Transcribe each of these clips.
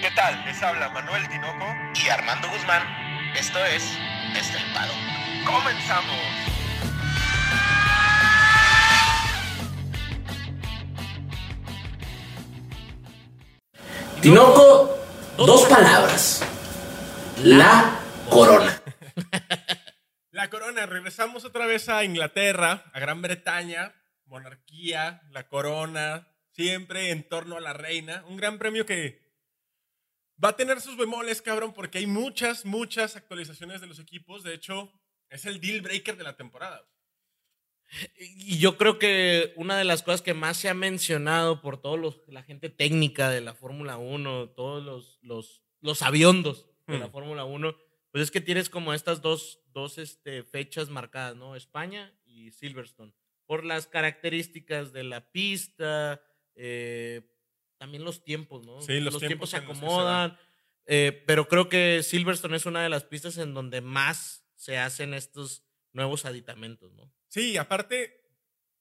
¿Qué tal? Les habla Manuel Tinoco y Armando Guzmán. Esto es Estelpado. ¡Comenzamos! Tinoco, dos palabras. La corona. La corona, regresamos otra vez a Inglaterra, a Gran Bretaña, monarquía, la corona, siempre en torno a la reina. Un gran premio que va a tener sus bemoles, cabrón, porque hay muchas, muchas actualizaciones de los equipos. De hecho, es el deal breaker de la temporada. Y yo creo que una de las cosas que más se ha mencionado por toda la gente técnica de la Fórmula 1, todos los, los, los aviondos de la hmm. Fórmula 1, pues es que tienes como estas dos, dos este, fechas marcadas, ¿no? España y Silverstone. Por las características de la pista, eh, también los tiempos, ¿no? Sí, los, tiempos, se acomodan. Eh, pero creo que Silverstone es una de las pistas en donde más se hacen estos nuevos aditamentos, ¿no? Sí, aparte,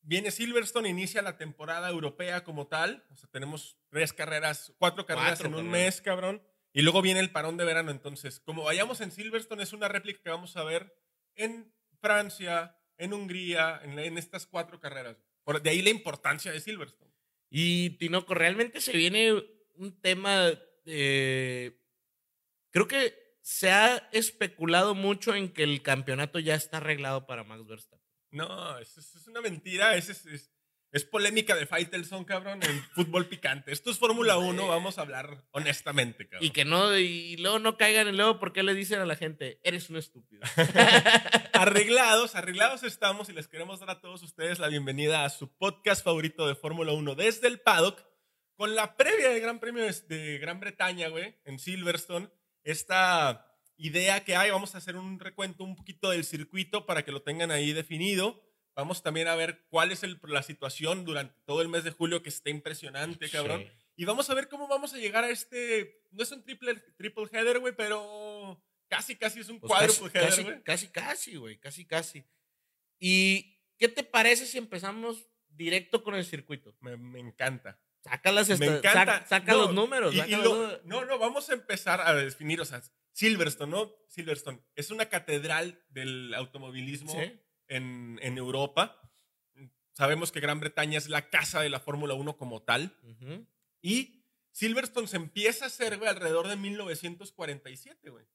viene Silverstone, inicia la temporada europea como tal. O sea, tenemos tres carreras, cuatro carreras en un mes, cabrón. Y luego viene el parón de verano. Entonces, como vayamos en Silverstone, es una réplica que vamos a ver en Francia, en Hungría, en, en estas cuatro carreras. Por, de ahí la importancia de Silverstone. Y Tinoco, realmente se viene un tema. Creo que se ha especulado mucho en que el campeonato ya está arreglado para Max Verstappen. No, es, es una mentira, es, es, es, polémica de Faitelson, cabrón, en fútbol picante. Esto es Fórmula 1, vamos a hablar honestamente, cabrón. Y que no, y luego no caigan en luego porque le dicen a la gente, eres un estúpido. arreglados, arreglados estamos y les queremos dar a todos ustedes la bienvenida a su podcast favorito de Fórmula 1 desde el paddock, con la previa del Gran Premio de Gran Bretaña, güey, en Silverstone. Esta idea que hay, vamos a hacer un recuento un poquito del circuito para que lo tengan ahí definido. Vamos también a ver cuál es la situación durante todo el mes de julio, que está impresionante, cabrón. Y vamos a ver cómo vamos a llegar a este. No es un triple, triple header, güey, pero casi, casi es un pues cuádruple header, güey. Casi, casi, güey, casi, casi. ¿Y qué te parece si empezamos directo con el circuito? Me, me encanta. Saca, las Me encanta. Saca, los números. No, no, vamos a empezar a definir, o sea, Silverstone, ¿no? Silverstone es una catedral del automovilismo en, Europa. Sabemos que Gran Bretaña es la casa de la Fórmula 1 como tal. Y Silverstone se empieza a hacer, güey, alrededor de 1947, güey.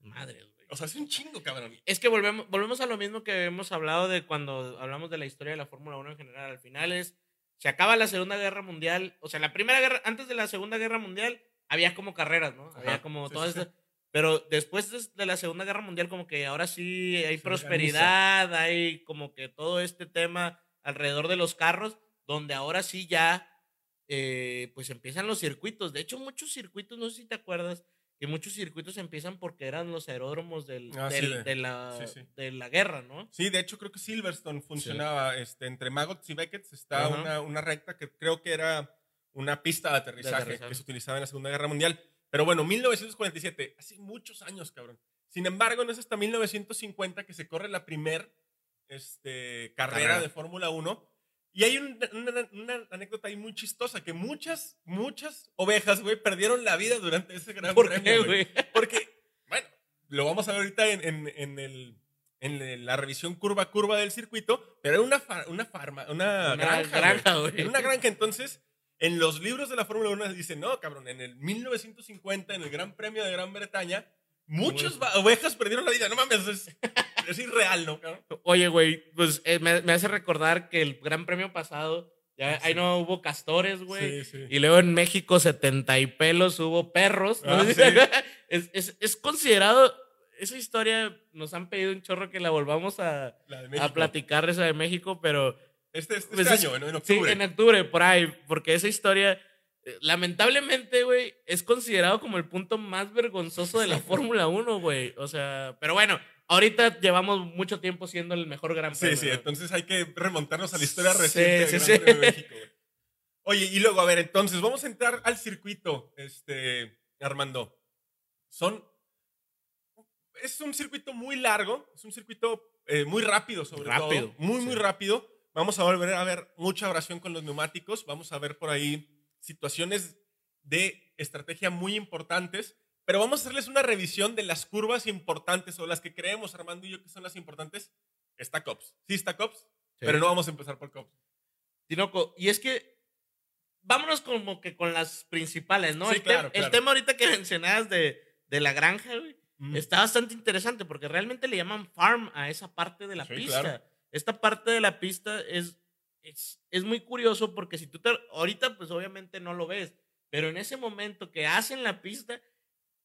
Madre, güey. O sea, es un chingo, cabrón. Es que volvemos, volvemos a lo mismo que hemos hablado de cuando hablamos de la historia de la Fórmula 1 en general. Al final es, se acaba la Segunda Guerra Mundial. O sea, la primera guerra, antes de la Segunda Guerra Mundial, había como carreras, ¿no? había como todas pero después de la Segunda Guerra Mundial, como que ahora sí hay prosperidad, hay como que todo este tema alrededor de los carros, donde ahora sí ya, eh, pues empiezan los circuitos. De hecho, muchos circuitos, no sé si te acuerdas, que muchos circuitos empiezan porque eran los aeródromos del, ah, de, la, de la guerra, ¿no? Sí, de hecho creo que Silverstone funcionaba, este, entre Maggots y Beckett está una, una, recta que creo que era una pista de aterrizaje, que se utilizaba en la Segunda Guerra Mundial. Pero bueno, 1947, hace muchos años, cabrón. Sin embargo, no es hasta 1950 que se corre la primer este, carrera de Fórmula 1. Y hay una, anécdota ahí muy chistosa, que muchas, muchas ovejas, güey, perdieron la vida durante ese gran ¿Por premio, güey? Porque, bueno, lo vamos a ver ahorita en, en, el, en la revisión curva a curva del circuito, pero era una, una, farma, una, granja, güey. Era una granja, entonces en los libros de la Fórmula 1 dicen, no, cabrón, en el 1950, en el Gran Premio de Gran Bretaña, muchas ovejas perdieron la vida. No mames, es, irreal, ¿no, cabrón? Oye, güey, pues eh, me, hace recordar que el Gran Premio pasado, ya ahí no hubo castores, güey. Sí, sí. Y luego en México, 70 y pelos, hubo perros. Ah, es, es, considerado esa historia nos han pedido un chorro que la volvamos a, a platicar esa de México, pero este, este, pues año, en octubre. Sí, en octubre, por ahí, porque esa historia, eh, lamentablemente, güey, es considerado como el punto más vergonzoso de la Fórmula 1, güey. O sea, pero bueno, ahorita llevamos mucho tiempo siendo el mejor Gran Premio. Sí, sí, entonces hay que remontarnos a la historia reciente del Gran Premio de México, güey. Oye, y luego, a ver, entonces, vamos a entrar al circuito, este, Armando. Son. Es un circuito muy largo, es un circuito eh, muy rápido, sobre rápido, todo. Muy, muy rápido Vamos a volver a ver mucha oración con los neumáticos. Vamos a ver por ahí situaciones de estrategia muy importantes, pero vamos a hacerles una revisión de las curvas importantes o las que creemos, Armando y yo, que son las importantes. Está COPS. Sí está COPS, pero no vamos a empezar por COPS. Tinoco, y es que vámonos como que con las principales, ¿no? Sí, el, te- claro, el claro. tema ahorita que mencionabas de, de la granja, güey, Mm. está bastante interesante porque realmente le llaman farm a esa parte de la Sí, pista. claro. Esta parte de la pista es, es, es muy curioso porque si tú te... Ahorita pues obviamente no lo ves, pero en ese momento que hacen la pista,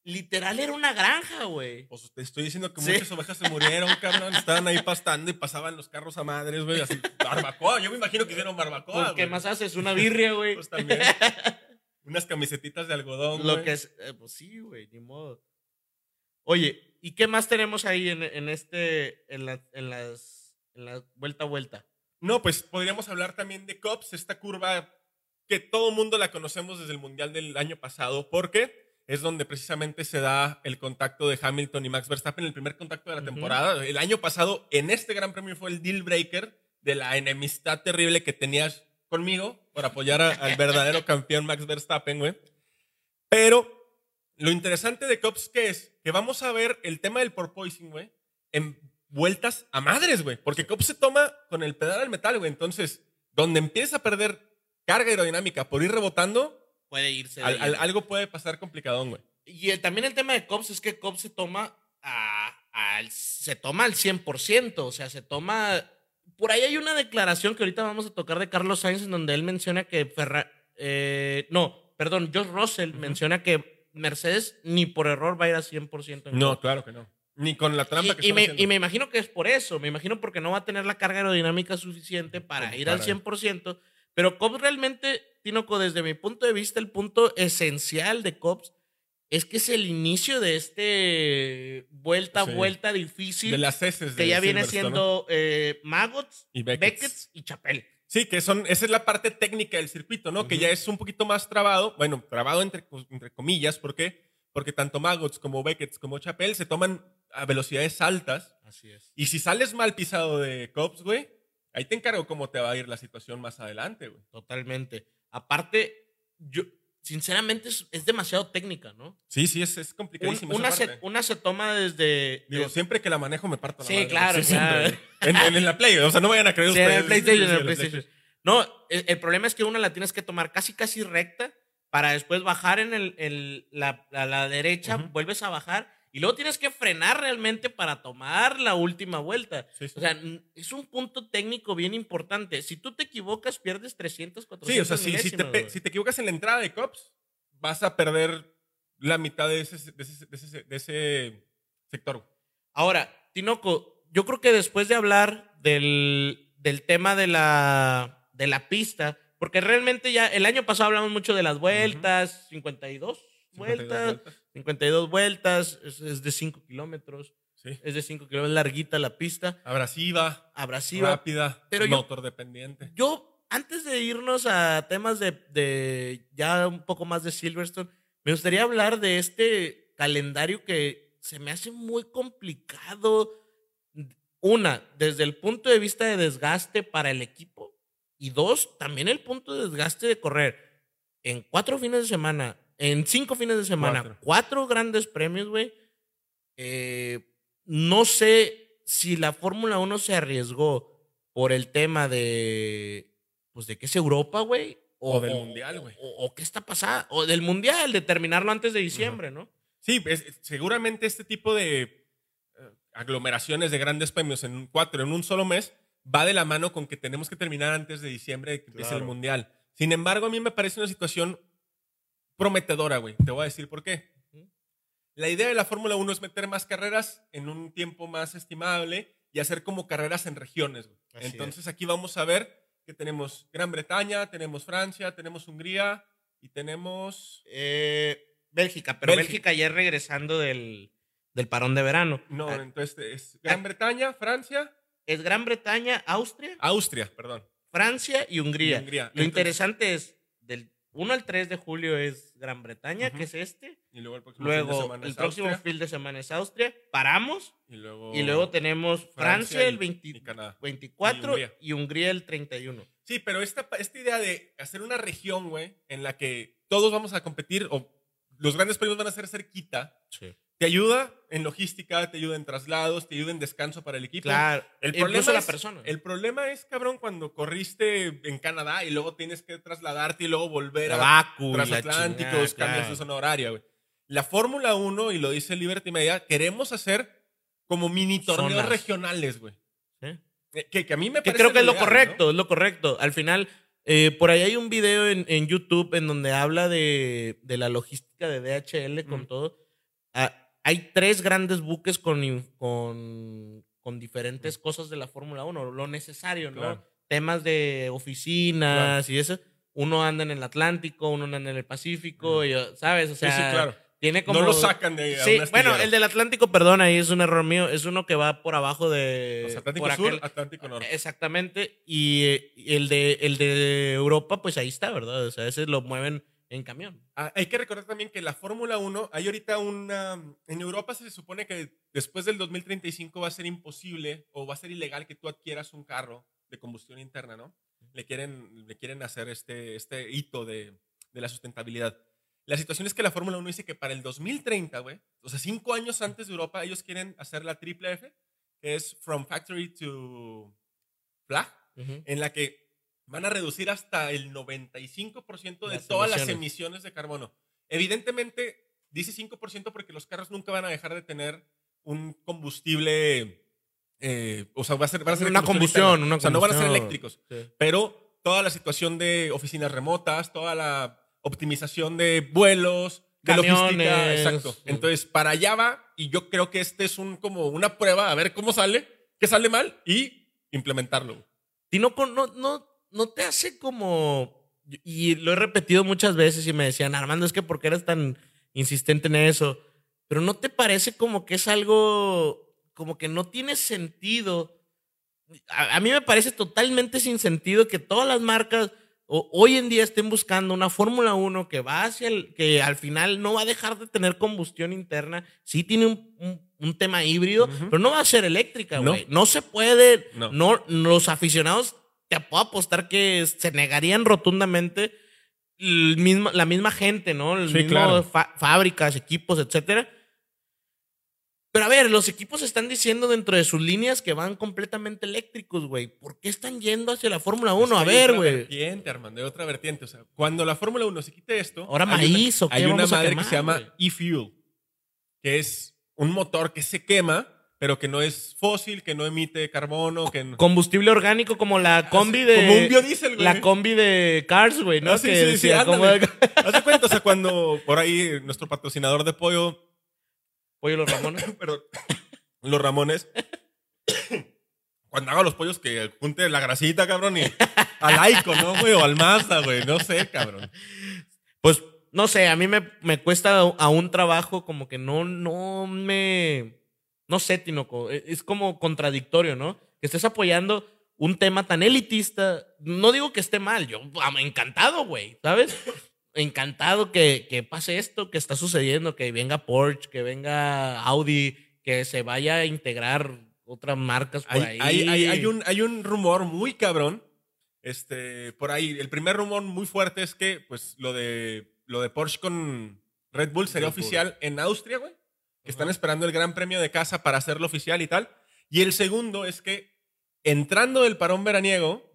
literal era una granja, güey. Pues te estoy diciendo que Sí. muchas ovejas se murieron, cabrón. Estaban ahí pastando y pasaban los carros a madres, güey. Así, barbacoa. Yo me imagino que hicieron barbacoa. Pues, ¿Qué más haces? Una birria, güey. Pues también. Unas camisetitas de algodón. Lo que es, eh, pues sí, güey, ni modo. Oye, ¿y qué más tenemos ahí en, en este, en, la, en las, en la vuelta a vuelta? No, pues podríamos hablar también de COPS, esta curva que todo mundo la conocemos desde el Mundial del año pasado, porque es donde precisamente se da el contacto de Hamilton y Max Verstappen, el primer contacto de la temporada. El año pasado, en este Gran Premio, fue el deal breaker de la enemistad terrible que tenías conmigo por apoyar a- al verdadero campeón Max Verstappen, güey. Pero lo interesante de Cops que es que vamos a ver el tema del porpoising, güey, en vueltas a madres, güey. Porque Cops se toma con el pedal al metal, güey. Entonces, donde empieza a perder carga aerodinámica por ir rebotando, Puede irse. al- al- algo puede pasar complicadón, güey. Y el- también el tema de Cops es que Cops se toma a, al- se toma al 100%, o sea, se toma... Por ahí hay una declaración que ahorita vamos a tocar de Carlos Sainz en donde él menciona que Ferrari... no, perdón, George Russell menciona que Mercedes ni por error va a ir a 100%. en No, claro que no. Ni con la trampa que y, y están me, haciendo. y me imagino que es por eso, me imagino porque no va a tener la carga aerodinámica suficiente para ir al para- 100%, pero Cops realmente, Tinoco, desde mi punto de vista, el punto esencial de Cops es que es el inicio de este vuelta a Sí. vuelta difícil de las heces que de ya viene siendo eh, Maggots, Y Beckett's. Beckett's y Chapel. Sí, que son, esa es la parte técnica del circuito, ¿no? Que Ujú. ya es un poquito más trabado, bueno, trabado entre, entre comillas, ¿por qué? Porque tanto Maggots como Beckett como Chapel se toman a velocidades altas Así es. y si sales mal pisado de Cops, güey, ahí te encargo cómo te va a ir la situación más adelante, güey. Totalmente. Aparte, yo, sinceramente, es, es demasiado técnica, ¿no? Sí, sí, es, es Un- complicadísimo. una, se, una se toma desde... Digo, desde- siempre que la manejo me parto la Sí, madre, claro, sí, claro. En, en la Play, o sea, no vayan a creer Sí, en ustedes. PlayStation, en el PlayStation. No, el, el problema es que una la tienes que tomar casi, casi recta para después bajar en el, el- la, a la derecha, vuelves a bajar y luego tienes que frenar realmente para tomar la última vuelta. Sí, sí. O sea, es un punto técnico bien importante. Si tú te equivocas, pierdes 300, 400 Sí, o sea, si, si, te, si te equivocas en la entrada de Cops, vas a perder la mitad de ese, de ese, de ese- de ese sector. Ahora, Tinoco, yo creo que después de hablar del, del tema de la, de la pista, porque realmente ya el año pasado hablamos mucho de las vueltas, 52 vueltas, 52 vueltas, es, es de 5 kilómetros, Sí. es de 5 kilómetros, larguita la pista, Abrasiva, abrasiva. rápida, Pero yo- motor dependiente. Yo, antes de irnos a temas de, de ya un poco más de Silverstone, me gustaría hablar de este calendario que se me hace muy complicado. Una, desde el punto de vista de desgaste para el equipo. Y dos, también el punto de desgaste de correr en cuatro fines de semana, en cinco fines de semana, Cuatro. cuatro, grandes premios, güey. Eh, no sé si la Fórmula 1 se arriesgó por el tema de, pues, de que es Europa, güey. O del Mundial, güey. O, o qué está pasando. O del Mundial, de terminarlo antes de diciembre, ¿no? Sí, es- seguramente este tipo de eh, aglomeraciones de grandes premios en cuatro, en un solo mes, va de la mano con que tenemos que terminar antes de diciembre de que empiece el. Mundial. Sin embargo, a mí me parece una situación prometedora, güey. Te voy a decir por qué. La idea de la Fórmula 1 es meter más carreras en un tiempo más estimable y hacer como carreras en regiones. Entonces aquí vamos a ver que tenemos Gran Bretaña, tenemos Francia, tenemos Hungría y tenemos... Eh, Bélgica, pero Bélgica. Bélgica. ya regresando del, del parón de verano. No, Ah, entonces es Gran Bretaña, Francia, Es Gran Bretaña, Austria, Austria, perdón. Francia y Hungría. Y Hungría. Lo Entonces- interesante es, del 1 al 3 de julio es Gran Bretaña, que es este. Y luego el próximo fin de Luego, semana el es próximo Austria, fin de semana es Austria. Paramos. y luego, Y luego tenemos Francia, el 20 y Canadá. 24 Y Hungría. y Hungría el 31. Sí, pero esta, esta idea de hacer una región, güey, en la que todos vamos a competir, o los grandes premios van a ser cerquita, Sí. Te ayuda en logística, te ayuda en traslados, te ayuda en descanso para el equipo. Claro. El Incluso problema, la es, persona. el problema es, cabrón, cuando corriste en Canadá y luego tienes que trasladarte y luego volver La a Baku la transatlánticos, chingada, cambias claro. de zona horaria, güey. La Fórmula 1, y lo dice Liberty Media, queremos hacer como mini torneos Zonas. regionales, güey. Eh, Que, que a mí me Que parece creo que es lo correcto, es lo correcto. Al final, eh, por ahí hay un video en, en YouTube en donde habla de, de la logística de DHL con Mm. todo. Ah, hay tres grandes buques con, con, con diferentes cosas de la Fórmula 1, lo necesario, ¿no? Claro. Temas de oficinas y eso. Uno anda en el Atlántico, uno anda en el Pacífico, y, ¿sabes? O sea, sí, claro. tiene como... No lo sacan de a Sí, bueno, el del Atlántico, perdón, ahí es un error mío. Es uno que va por abajo de. Los Atlántico por Sur, aquel- Atlántico Norte. Exactamente. Y, y el, de, el de Europa, pues ahí está, ¿verdad? O sea, ese lo mueven en camión. Ah, hay que recordar también que la Fórmula 1, hay ahorita una... En Europa se supone que después del 2035 va a ser imposible o va a ser ilegal que tú adquieras un carro de combustión interna, ¿no? Le quieren, le quieren hacer este, este hito de, de la sustentabilidad. La situación es que la Fórmula 1 dice que para el 2030, güey, o sea, cinco años antes de Europa, ellos quieren hacer la triple F, que es From Factory to Flag, Ujú. en la que van a reducir hasta el 95% de Las todas las emisiones. de carbono. Evidentemente, dice 5% porque los carros nunca van a dejar de tener un combustible, eh, o sea, va a ser, van a ser Una combustión, una O sea, no van a ser combustión. eléctricos, Sí. pero toda la situación de oficinas remotas, toda la optimización de vuelos, de logística, Camiones. exacto. Entonces, para allá va y yo creo que este es un como una prueba a ver cómo sale, qué sale mal y implementarlo. Y no, no, no, no te hace como. Y lo he repetido muchas veces y me decían, Armando, es que ¿por qué eres tan insistente en eso? Pero no te parece como que es algo. como que no tiene sentido. A, a mí me parece totalmente sin sentido que todas las marcas o- hoy en día estén buscando una Fórmula 1 que va hacia el. que al final no va a dejar de tener combustión interna. Sí tiene un, un- un tema híbrido, pero no va a ser eléctrica, No. güey. No. se puede. No. no, los aficionados te puedo apostar que se negarían rotundamente el mismo- la misma gente, ¿no? El Sí, mismo claro. fa- fábricas, equipos, etcétera. Pero a ver, los equipos están diciendo dentro de sus líneas que van completamente eléctricos, güey. ¿Por qué están yendo hacia la Fórmula 1? Es A que ver, otra güey. vertiente, Armando, hay otra vertiente. O sea, cuando la Fórmula 1 se quite esto. Ahora hay maíz, una, ¿o qué Hay una vamos a madre quemar, que se llama e-fuel, que es un motor que se quema, pero que no es fósil, que no emite carbono, que no. Combustible orgánico como la combi de. Como un biodiesel, güey. La combi de Cars, güey, ¿no? Ah, sí, que sí, sí, decía, como- ándale. Haz de cuenta, o sea, cuando por ahí nuestro patrocinador de pollo, Pollo los Ramones. pero los Ramones, cuando haga los pollos que junte la grasita, cabrón, y al Aiko, ¿no, güey? O al Mazda, güey, no sé, cabrón. Pues no sé, a mí me, me cuesta a un trabajo como que no, no me. No sé, Tinoco. e- Es como contradictorio, ¿no? Que estés apoyando un tema tan elitista. No digo que esté mal, yo am- encantado, güey, ¿sabes? Encantado que, que pase esto que está sucediendo, que venga Porsche, que venga Audi, que se vaya a integrar otras marcas por Hay, ahí. hay, hay, hay un, hay un rumor muy cabrón. Este, por ahí, el primer rumor muy fuerte es que, pues, lo de, lo de Porsche con Red Bull sería Red Bull. oficial en Austria, güey. Que están esperando el Gran Premio de casa para hacerlo oficial y tal. Y el segundo es que, entrando del parón veraniego,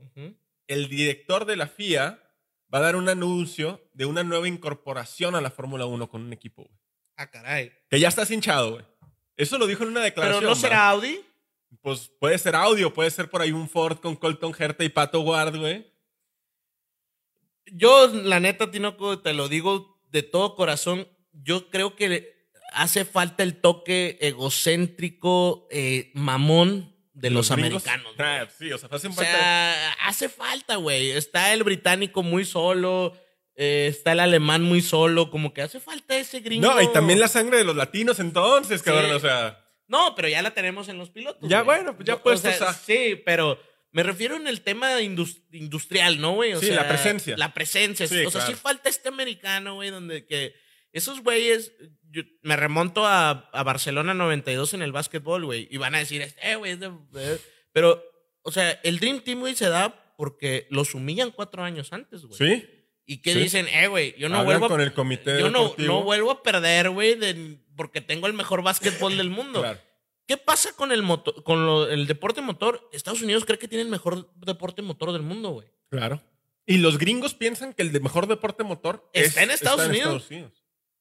el director de la FIA va a dar un anuncio de una nueva incorporación a la Fórmula 1 con un equipo, güey. Ah, caray. Que ya estás hinchado, güey. Eso lo dijo en una Pero declaración. no ¿va? será Audi. Pues puede ser audio, puede ser por ahí un Ford con Colton Herta y Pato Ward, güey. Yo, la neta, Tinoco, te lo digo de todo corazón. Yo creo que hace falta el toque egocéntrico, eh, mamón de los, gringos- americanos. Ah, sí, o sea, hacen O falta. sea, hace falta, güey. Está el británico muy solo, eh, está el alemán muy solo, como que hace falta ese gringo. no, y también la sangre de los latinos entonces, cabrón, o sea. No, pero ya la tenemos en los pilotos. Ya, güey. bueno, pues ya O sea, a- Sí, pero me refiero en el tema indus- industrial, ¿no, güey? O Sí, sea, la presencia. La presencia. Sí, o sea, claro. sí falta este americano, güey, donde que esos güeyes, yo me remonto a, a Barcelona 92 en el básquetbol, güey, y van a decir, eh, güey, es de- eh". pero, o sea, el Dream Team, güey, se da porque los humillan cuatro años antes, güey. Sí. y que Sí. dicen, eh, güey, yo no Hablan vuelvo a con el comité yo no, no vuelvo a perder, güey, porque tengo el mejor básquetbol del mundo. Claro. ¿Qué pasa con el moto- con lo- el deporte motor? Estados Unidos cree que tiene el mejor deporte motor del mundo, güey. Claro. Y los gringos piensan que el de mejor deporte motor Está en. Estados Unidos.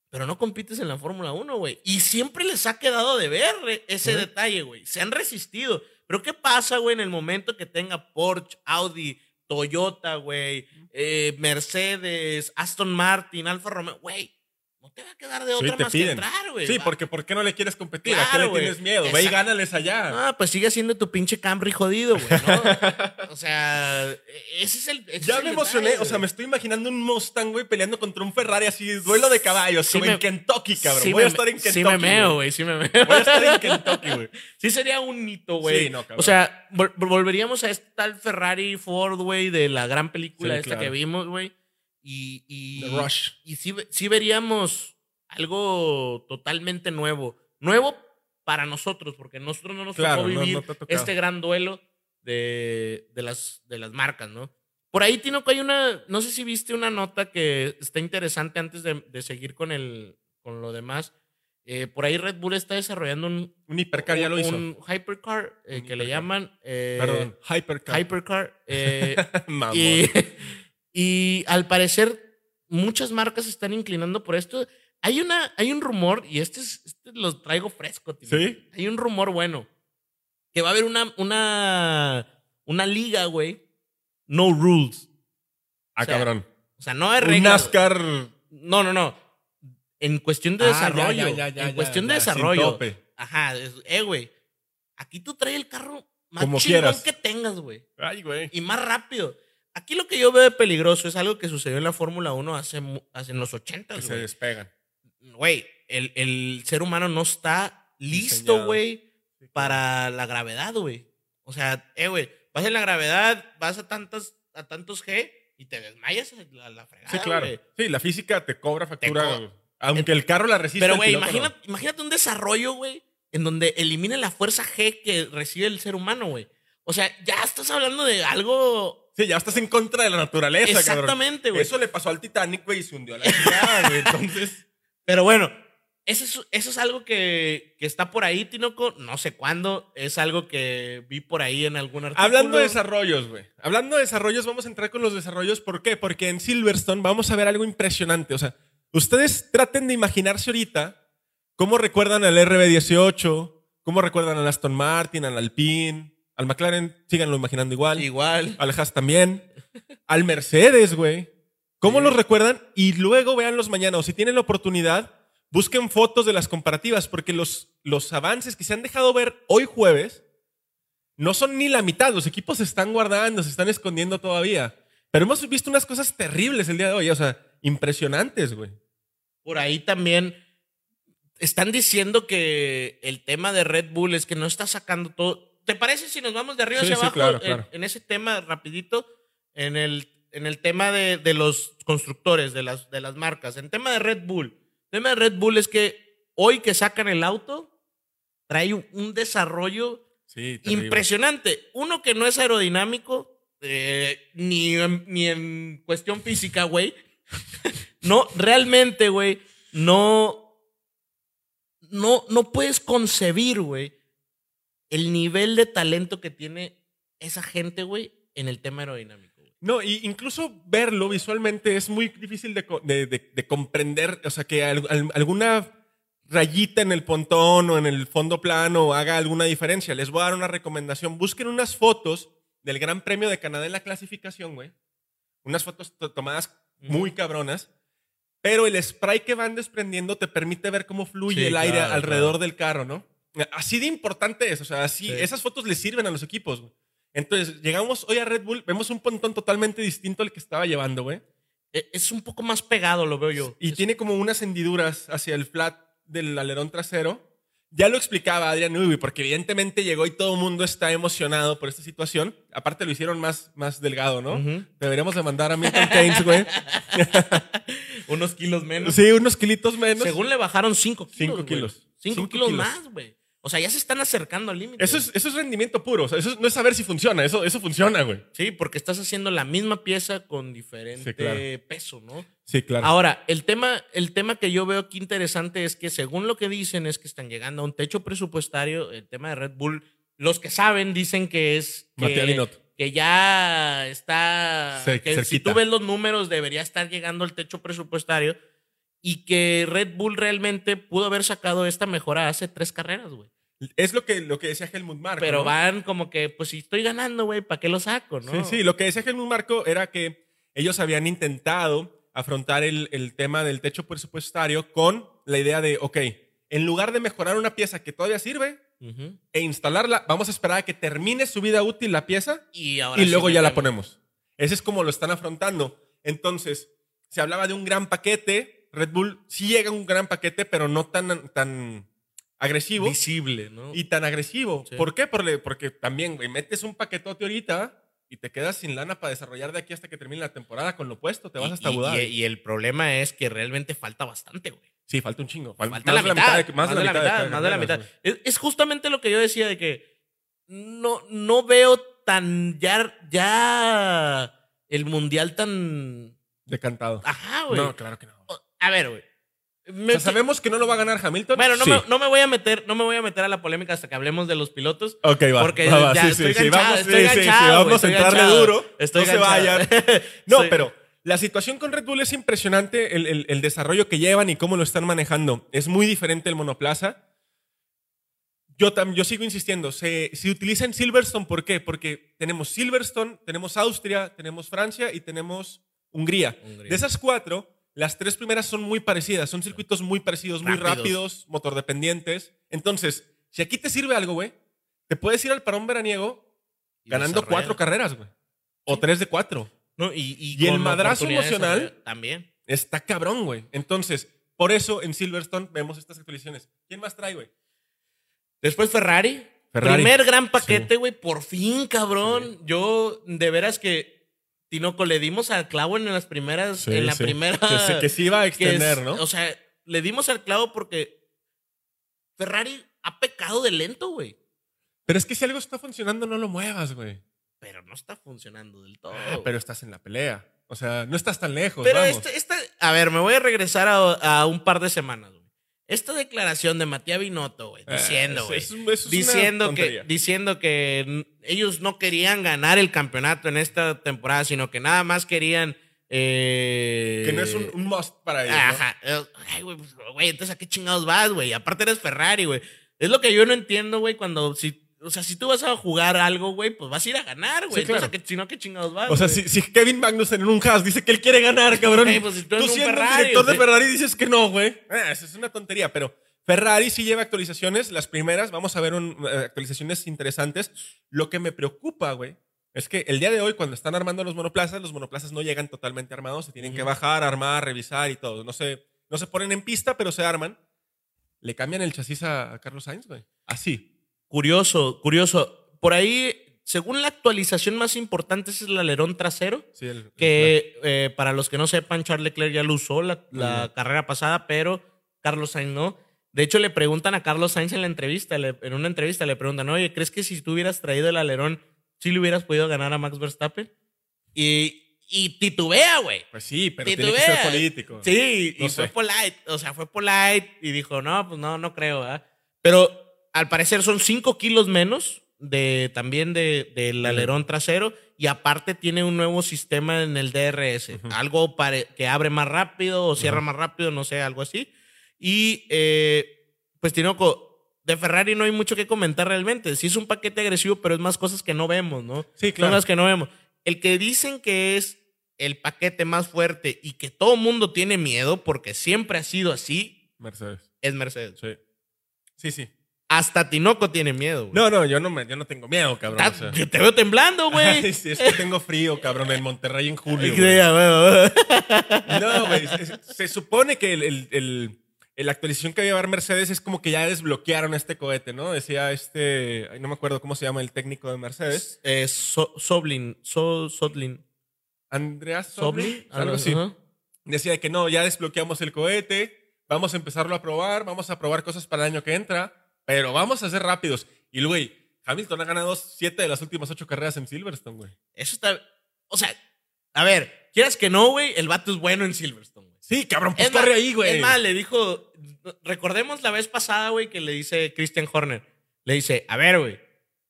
Pero no compites en la Fórmula 1, güey. Y siempre les ha quedado de ver eh, ese detalle, güey. Se han resistido. Pero ¿qué pasa, güey, en el momento que tenga Porsche, Audi, Toyota, güey, eh, Mercedes, Aston Martin, Alfa Romeo? Güey, no te va a quedar de Sí, otra te más que piden. entrar, güey. Sí, Va- porque ¿por qué no le quieres competir? ¿A qué Claro, le tienes miedo? Ve y Exacto. gánales allá. Ah, pues sigue siendo tu pinche Camry jodido, güey, ¿no? o sea, ese es el. ese ya es el me emocioné, detalle, o sea, me estoy imaginando un Mustang, güey, peleando contra un Ferrari así, duelo de caballos, Sí como me- en Kentucky, cabrón. Sí Voy a estar en Kentucky. Sí me meo, güey. sí me meo. Voy a estar en Kentucky, güey. Sí sería un mito, güey. Sí, no, cabrón. o sea, vol- volveríamos a este tal Ferrari Ford, güey, de la gran película Sí, esta claro. que vimos, güey. Y, y, The Rush. y sí, ve- sí veríamos algo totalmente nuevo. Nuevo para nosotros, porque nosotros no nos Claro, tocó vivir no este gran duelo de, de las, de las marcas, ¿no? Por ahí, Tino, que hay una, no sé si viste una nota que está interesante antes de, de seguir con, el, con lo demás. Eh, por ahí Red Bull está desarrollando un, Un hipercar ya lo hizo. un hypercar eh, Un que le llaman eh, Perdón, hypercar. hypercar y, y al parecer muchas marcas se están inclinando por esto hay una hay un rumor y este, es, este lo traigo fresco tío. ¿Sí? hay un rumor bueno que va a haber una una una liga güey no rules Ah, o sea, cabrón. o sea no hay Un reglas NASCAR. no no no en cuestión de Ah, desarrollo ya, ya, ya, en cuestión de sin desarrollo tope. Ajá, eh, güey. Aquí tú traes el carro más Como chingón quieras. que tengas, güey. Ay, güey. Y más rápido. Aquí lo que yo veo de peligroso es algo que sucedió en la Fórmula 1 hace, hace en los 80, Que se despegan. Güey, el, el ser humano no está listo, güey, para la gravedad, güey. O sea, eh, güey, vas en la gravedad, vas a tantas, a tantos G y te desmayas a la, fregada, Sí, claro. Sí, la física te cobra factura. co- aunque el carro la resista. Pero, güey, no. imagínate, imagínate un desarrollo, güey, en donde elimine la fuerza G que recibe el ser humano, güey. O sea, ya estás hablando de algo. Sí, ya estás en contra de la naturaleza. Exactamente, güey. Eso le pasó al Titanic, güey, y se hundió a la chingada, güey. Entonces, Pero bueno, eso es, eso es algo que, que está por ahí, Tinoco. No sé cuándo. Es algo que vi por ahí en algún artículo. hablando de desarrollos, güey. Hablando de desarrollos, vamos a entrar con los desarrollos. ¿Por qué? Porque en Silverstone vamos a ver algo impresionante. O sea, ustedes traten de imaginarse ahorita cómo recuerdan al RB18, cómo recuerdan al Aston Martin, al Alpine, al McLaren, síganlo imaginando igual. Igual. Al Haas también. Al Mercedes, güey. ¿Cómo Sí. los recuerdan? Y luego véanlos mañana. O si tienen la oportunidad, busquen fotos de las comparativas, porque los, los avances que se han dejado ver hoy jueves no son ni la mitad. Los equipos se están guardando, se están escondiendo todavía. Pero hemos visto unas cosas terribles el día de hoy. O sea, impresionantes, güey. Por ahí también están diciendo que el tema de Red Bull es que no está sacando todo. ¿Te parece si nos vamos de arriba Sí, hacia sí, abajo claro, en- claro. En, ese tema rapidito? En el, en el tema de, de los constructores, de las, de las marcas. En tema de Red Bull. El tema de Red Bull es que hoy que sacan el auto, trae un, un desarrollo Sí, impresionante. Uno que no es aerodinámico, eh, ni, en, ni en cuestión física, güey. no, realmente, güey, no, no, no puedes concebir, güey, el nivel de talento que tiene esa gente, güey, en el tema aerodinámico. güey. No, y incluso verlo visualmente es muy difícil de, co- de- de- de comprender. O sea, que al- al- alguna rayita en el pontón o en el fondo plano haga alguna diferencia. Les voy a dar una recomendación. Busquen unas fotos del Gran Premio de Canadá en la clasificación, güey. Unas fotos to- tomadas muy cabronas. Pero el spray que van desprendiendo te permite ver cómo fluye Sí, el aire claro, alrededor del carro, ¿no? Así de importante es. O sea, así, Sí. esas fotos les sirven a los equipos, güey. Entonces, llegamos hoy a Red Bull, vemos un pontón totalmente distinto al que estaba llevando, güey. E- Es un poco más pegado, lo veo yo. Y Es- tiene como unas hendiduras hacia el flat del alerón trasero. Ya lo explicaba Adrián Newby, porque evidentemente llegó y todo el mundo está emocionado por esta situación. Aparte lo hicieron más, más delgado, ¿no? Ujú. Deberíamos de mandar a Milton Keynes, güey. Unos kilos menos. Sí, unos kilitos menos. Según le bajaron 5 kilos. Cinco güey. kilos. Cinco Cinco kilos, kilos. más, güey. O sea, ya se están acercando al límite. Eso es, eso es rendimiento puro. O sea, eso no es saber si funciona. Eso, eso funciona, güey. Sí, porque estás haciendo la misma pieza con diferente Sí, claro. peso, ¿no? Sí, claro. Ahora, el tema, el tema que yo veo aquí interesante es que según lo que dicen es que están llegando a un techo presupuestario, el tema de Red Bull, los que saben dicen que es que, que ya está, que si cerquita. tú ves los números debería estar llegando al techo presupuestario y que Red Bull realmente pudo haber sacado esta mejora hace tres carreras, güey. Es lo que, lo que decía Helmut Marko. Pero ¿no? van como que, pues si estoy ganando, güey, ¿para qué lo saco, no? Sí, sí, lo que decía Helmut Marco era que ellos habían intentado afrontar el, el tema del techo presupuestario con la idea de, ok, en lugar de mejorar una pieza que todavía sirve Ujú. e instalarla, vamos a esperar a que termine su vida útil la pieza Y, ahora y sí luego ya la ponemos. Ese es como lo están afrontando. Entonces, se hablaba de un gran paquete. Red Bull sí llega a un gran paquete, pero no tan, tan agresivo. Visible, ¿no? y tan agresivo. Sí. ¿Por qué? Porque, porque también, güey, metes un paquetote ahorita y te quedas sin lana para desarrollar de aquí hasta que termine la temporada con lo opuesto. Te vas Y- hasta Dhabi. y- y el problema es que realmente falta bastante, güey. Sí, falta un chingo. Fal- Falta más la mitad. de- más de la mitad. de más de la mitad. es justamente lo que yo decía de que no, no veo tan ya, ya el mundial tan. Decantado. Ajá, güey. No, claro que no. O- A ver, güey. O Me- sea, sabemos que no lo va a ganar Hamilton. Bueno, no, Sí. me, no me voy a meter, no me voy a meter a la polémica hasta que hablemos de los pilotos. Ok, va. Porque va, va, ya sí, estoy sí, sí, ganchado, vamos, estoy sí, sí, sí, ganchado, vamos a entrarle duro. Estoy no se ganchado. vayan. No, pero la situación con Red Bull es impresionante, el, el- el desarrollo que llevan y cómo lo están manejando. Es muy diferente el monoplaza. Yo, tam- yo sigo insistiendo, se, se utiliza en Silverstone, ¿por qué? Porque tenemos Silverstone, tenemos Austria, tenemos Francia y tenemos Hungría. Hungría. De esas cuatro, las tres primeras son muy parecidas, son circuitos muy parecidos, muy Rápidos. motor dependientes. Entonces, si aquí te sirve algo, güey, te puedes ir al parón veraniego Y ganando cuatro carreras, güey. O tres de cuatro. No, y, y Y el madrazo emocional- También. Está cabrón, güey. Entonces, por eso en Silverstone vemos estas actualizaciones. ¿Quién más trae, güey? Después Ferrari. Ferrari. Primer gran paquete, güey. Por fin, cabrón. Yo, de veras que, Tinoco, le dimos al clavo en las primeras. en la primera. Que, se- que se iba a es- extender, ¿no? O sea, le dimos al clavo porque Ferrari ha pecado de lento, güey. Pero es que si algo está funcionando, no lo muevas, güey. Pero no está funcionando del todo. Ah, pero estás en la pelea. O sea, no estás tan lejos. Pero vamos. este- esta, a ver, me voy a regresar a, a un par de semanas. Esta declaración de Matías Binotto, güey, Eh, diciendo, güey. es diciendo que, diciendo que ellos no querían ganar el campeonato en esta temporada, sino que nada más querían. eh, Que no es un, un must para ellos. Ajá. eh, Ay, güey, pues, güey, entonces a qué chingados vas, güey. Aparte eres Ferrari, güey. Es lo que yo no entiendo, güey, cuando si. O sea, si tú vas a jugar algo, güey, pues vas a ir a ganar, güey. Sí, claro. Entonces, ¿a qué, si no, ¿a qué chingados vas? O sea, si, si Kevin Magnussen en un Haas dice que él quiere ganar, cabrón. Güey, pues, si tú tú siendo Ferrari, director de güey. Ferrari dices que no, güey. Eh, eso es una tontería, pero Ferrari sí lleva actualizaciones. Las primeras, vamos a ver un- eh, actualizaciones interesantes. Lo que me preocupa, güey, es que el día de hoy, cuando están armando los monoplazas, los monoplazas no llegan totalmente armados. Se tienen que bajar, armar, revisar y todo. No se, no se ponen en pista, pero se arman. Le cambian el chasis a Carlos Sainz, güey. Así. Curioso, curioso. Por ahí, según la actualización más importante, ese es el alerón trasero. Sí, el- Que eh, para los que no sepan, Charles Leclerc ya lo usó la, carrera pasada, pero Carlos Sainz no. De hecho, le preguntan a Carlos Sainz en la entrevista, le- en una entrevista le preguntan, oye, ¿crees que si tú hubieras traído el alerón, sí le hubieras podido ganar a Max Verstappen? Y, y titubea, güey. Pues sí, pero Si tiene que ser político. Sí, y No fue sé. polite. O sea, fue polite y dijo, no, pues no, no creo, ¿verdad? Pero al parecer son 5 kilos menos de también de, del alerón trasero y aparte tiene un nuevo sistema en el DRS. Algo que abre más rápido o cierra más rápido, no sé, algo así. Y eh, pues Tinoco, de Ferrari no hay mucho que comentar realmente. Sí es un paquete agresivo, pero es más cosas que no vemos, ¿no? Sí, Son claro. las que no vemos. El que dicen que es el paquete más fuerte y que todo mundo tiene miedo porque siempre ha sido así, Mercedes. es Mercedes. Sí. Sí, sí. Hasta Tinoco tiene miedo, güey. No, no, yo no, me, yo no tengo miedo, cabrón. O sea. Yo te veo temblando, güey. Ay, sí, es que tengo frío, cabrón, en Monterrey en julio. Güey. No, güey. se- Se supone que el, el- actualización que va a llevar Mercedes es como que ya desbloquearon este cohete, ¿no? Decía este. ay, no me acuerdo cómo se llama el técnico de Mercedes. Eh, So- Soblin, So- Sotlin. Andreas Soblin, Soblin. Algo así. Decía que no, ya desbloqueamos el cohete. Vamos a empezarlo a probar. Vamos a probar cosas para el año que entra. Pero vamos a ser rápidos. Y, güey, Hamilton ha ganado siete de las últimas ocho carreras en Silverstone, güey. Eso está. O sea, a ver, quieras que no, güey, el vato es bueno en Silverstone, güey. Sí, cabrón, pues corre ahí, güey. Es más, le dijo. Recordemos la vez pasada, güey, que le dice Christian Horner. Le dice, a ver, güey,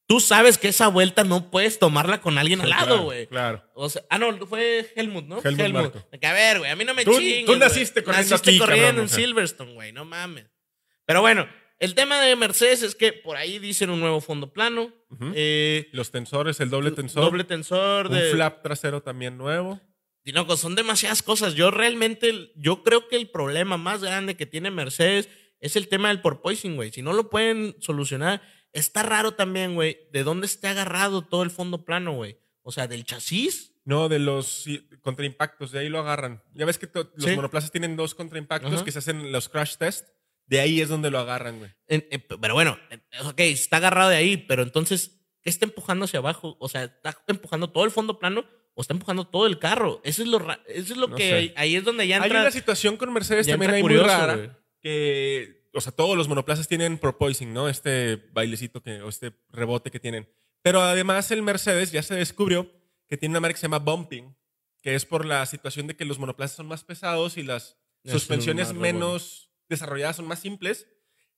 tú sabes que esa vuelta no puedes tomarla con alguien al lado, güey. Claro. O sea, ah, no, fue Helmut, ¿no? Helmut a ver, güey, a mí no me Tú- chingues. tú naciste corriendo Naciste aquí, corriendo cabrón, en o sea. Silverstone, güey, no mames. Pero bueno, el tema de Mercedes es que por ahí dicen un nuevo fondo plano. Eh, Los tensores, el doble tensor. Doble tensor. un De, flap trasero también nuevo. Tinoco, son demasiadas cosas. Yo realmente, yo creo que el problema más grande que tiene Mercedes es el tema del porpoising, güey. Si no lo pueden solucionar, está raro también, güey, de dónde esté agarrado todo el fondo plano, güey. O sea, del chasis. No, de los contraimpactos, de ahí lo agarran. Ya ves que los Sí. monoplazas tienen dos contraimpactos Ajá. que se hacen en los crash test. De ahí es donde lo agarran, güey. En- pero bueno, ok, está agarrado de ahí, pero entonces, ¿qué está empujando hacia abajo? O sea, ¿está empujando todo el fondo plano o está empujando todo el carro? Eso es lo, ra- eso es lo No que ahí es donde ya Hay entra. una situación con Mercedes también hay curioso, muy rara. güey. Que, o sea, todos los monoplazas tienen propoising, ¿no? Este bailecito que, o este rebote que tienen. Pero además el Mercedes ya se descubrió que tiene una marca que se llama bumping, que es por la situación de que los monoplazas son más pesados y las Ya suspensiones menos desarrolladas son más simples.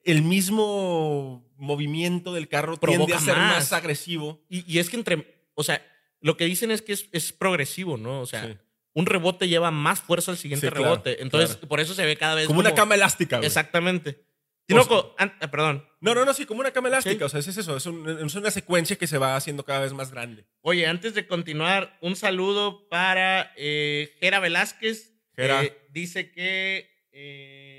El mismo movimiento del carro tiende Provoca a ser más. más agresivo. Y, y es que entre, o sea, lo que dicen es que es, es progresivo, ¿no? O sea, Sí. un rebote lleva más fuerza al siguiente Sí, claro, rebote. Entonces, claro. por eso se ve cada vez Como una cama elástica. güey. Exactamente. Tinoco, an- ah, perdón. No, no, no, sí, como una cama elástica. Sí. O sea, es eso. Es, un- es una secuencia que se va haciendo cada vez más grande. Oye, antes de continuar, un saludo para eh, Gera Velázquez. Gera. Eh, dice que eh,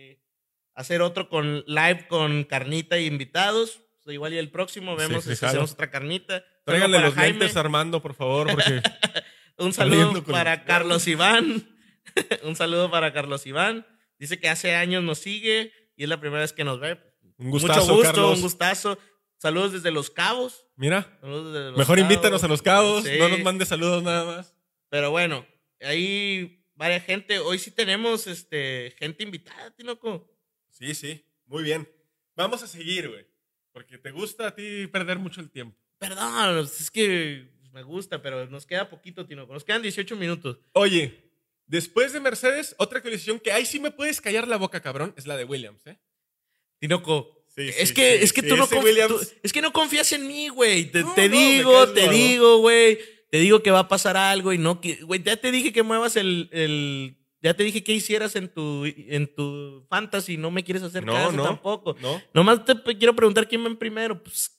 hacer otro con live con carnita y invitados. O sea, igual y el próximo vemos sí, si hacemos otra carnita. Tráiganle los Jaime. lentes Armando, por favor, porque Un saludo para Carlos Iván. un saludo para Carlos Iván. Dice que hace años nos sigue y es la primera vez que nos ve. un gustazo, Mucho gusto, Carlos. un gustazo. Saludos desde Los Cabos. Mira, Saludos desde Los mejor Cabos. invítanos a los cabos. Sí. No nos mande saludos nada más. Pero bueno, ahí varias gente. Hoy sí tenemos este, gente invitada, Tinoco. Sí, sí, muy bien. Vamos a seguir, güey. Porque te gusta a ti perder mucho el tiempo. Perdón, es que me gusta, pero nos queda poquito, Tinoco. Nos quedan 18 minutos. Oye, después de Mercedes, otra actualización que ahí sí me puedes callar la boca, cabrón, es la de Williams, ¿eh? Tinoco. Sí, es sí, que, sí, es que tú no Williams- tú- es que no confías en mí, güey. Te, No, te no, me digo, te digo, güey. Te digo que va a pasar algo y no que, güey, ya te dije que muevas el, el ya te dije que hicieras en tu en tu fantasy, no me quieres hacer No, caso no. tampoco. ¿No? Nomás te quiero preguntar quién va en primero. Pues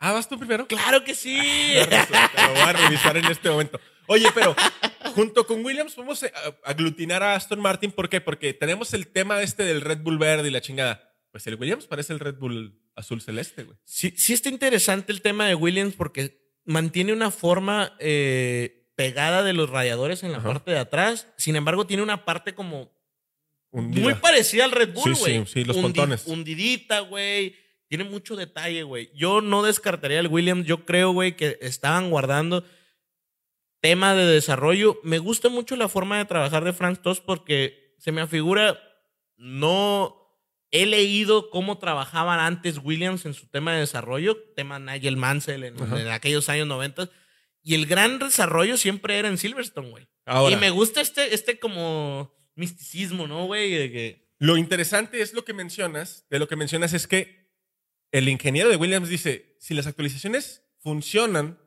Ah, ¿vas tú primero? claro que sí. Te lo voy a revisar en este momento. Oye, pero junto con Williams vamos a a aglutinar a Aston Martin. ¿Por qué? Porque tenemos el tema este del Red Bull verde y la chingada. Pues el Williams parece el Red Bull azul celeste, güey. Sí, sí está interesante el tema de Williams porque mantiene una forma eh, pegada de los radiadores en la Ajá. parte de atrás. Sin embargo, tiene una parte como Hundida. muy parecida al Red Bull, güey. sí, sí, los Hundi- pontones. Hundidita, güey. Tiene mucho detalle, güey. Yo no descartaría el Williams. Yo creo, güey, que estaban guardando tema de desarrollo. Me gusta mucho la forma de trabajar de Frank Tost porque se me afigura, no he leído cómo trabajaban antes Williams en su tema de desarrollo, tema Nigel Mansell en aquellos años 90. Y el gran desarrollo siempre era en Silverstone, güey. Ahora, Y me gusta este, este como misticismo, ¿no, güey? De que lo interesante es lo que mencionas. De lo que mencionas es que el ingeniero de Williams dice, si las actualizaciones funcionan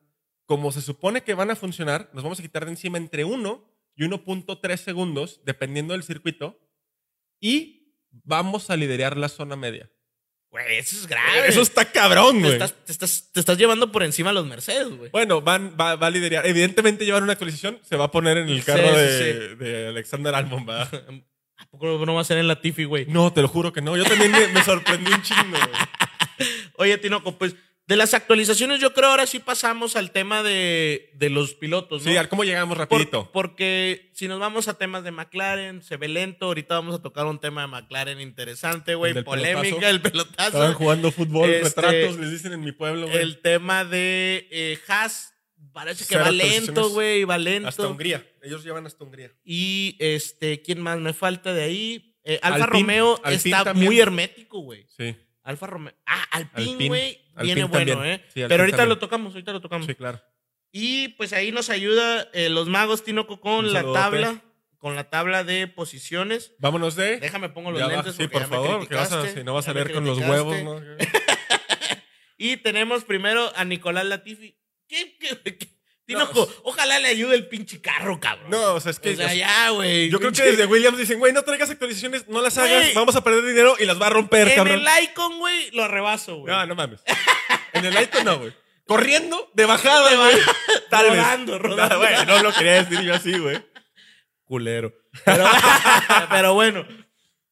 como se supone que van a funcionar, nos vamos a quitar de encima entre 1 y 1.3 segundos, dependiendo del circuito, y vamos a liderar la zona media. Güey, eso es grave. Eso está cabrón, te güey. estás, te, estás, te estás llevando por encima a los Mercedes, güey. Bueno, van, va, va a liderar. Evidentemente, llevar una actualización se va a poner en el carro sí, de, de Alexander Albon, ¿va? ¿A poco no va a ser en la Tiffy, güey? No, te lo juro que no. Yo también me, me sorprendí un chingo, güey. Oye, Tinoco, pues de las actualizaciones yo creo ahora sí pasamos al tema de, de los pilotos, ¿no? Sí, ¿a ¿cómo llegamos Por- rapidito? porque si nos vamos a temas de McLaren, se ve lento. Ahorita vamos a tocar un tema de McLaren interesante, güey. El Polémica, pelotazo. el pelotazo. Estaban jugando fútbol, Este, retratos, les dicen en mi pueblo, güey. El tema de eh, Haas. Parece que Cero va lento, güey, va lento. Hasta Hungría. Ellos llevan hasta Hungría. Y este, ¿quién más me falta de ahí? Eh, Alfa Alpine- Romeo Alpine está también. muy hermético, güey. Sí. Alfa Romeo. Ah, Alpine. güey. Viene bueno, también. ¿eh? Sí, Pero ahorita también. lo tocamos, ahorita lo tocamos. Sí, claro. Y pues ahí nos ayuda eh, los magos Tinoco con la tabla. Con la tabla de posiciones. Vámonos de. Déjame pongo los Ya lentes. sí, por favor, que vas a, si no vas a leer con los huevos, ¿no? Y tenemos primero a Nicolás Latifi. ¿Qué? qué, qué? Tinoco, ojalá le ayude el pinche carro, cabrón. No, o sea, es que. o sea, ya, güey. yo creo que desde Williams dicen, güey, no traigas actualizaciones, no las hagas, vamos a perder dinero y las va a romper, En cabrón. el Icon, güey, lo rebaso, güey. No, no mames. En el Icon no, güey. Corriendo, de bajada, güey. bajada, Tal vez. rodando, rodando. No, lo quería decir yo así, güey. culero. Pero, pero bueno.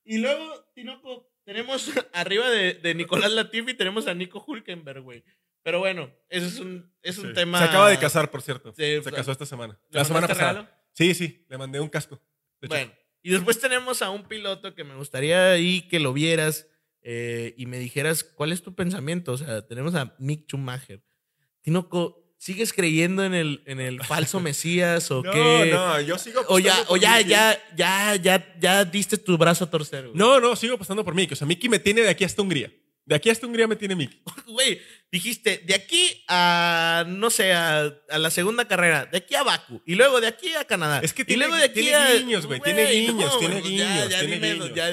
Y luego, Tinoco, tenemos arriba de, de Nicolás Latifi, tenemos a Nico Hulkenberg, güey. Pero bueno, eso es un, es un Sí. tema. Se acaba de casar, por cierto. Sí, Se casó esta semana. ¿le La semana pasada. regalo? Sí, sí, le mandé un casco. Bueno, y después tenemos a un piloto que me gustaría ahí que lo vieras eh, y me dijeras cuál es tu pensamiento. O sea, tenemos a Mick Schumacher. Tinoco, ¿sigues creyendo en el, en el falso Mesías o no, qué? no, yo sigo O ya, o ya, Mickey. ya, ya, ya, ya diste tu brazo a torcer, güey. No, no, sigo apostando por Mickey. O sea, Mickey me tiene de aquí hasta Hungría. De aquí hasta Hungría me tiene Mickey. Güey, dijiste, de aquí a, no sé, a, a la segunda carrera, de aquí a Baku, y luego de aquí a Canadá. Es que y tiene- luego de aquí tiene a- guiños, güey, tiene guiños, tiene pues ya, ya tiene dime, guiños. ya-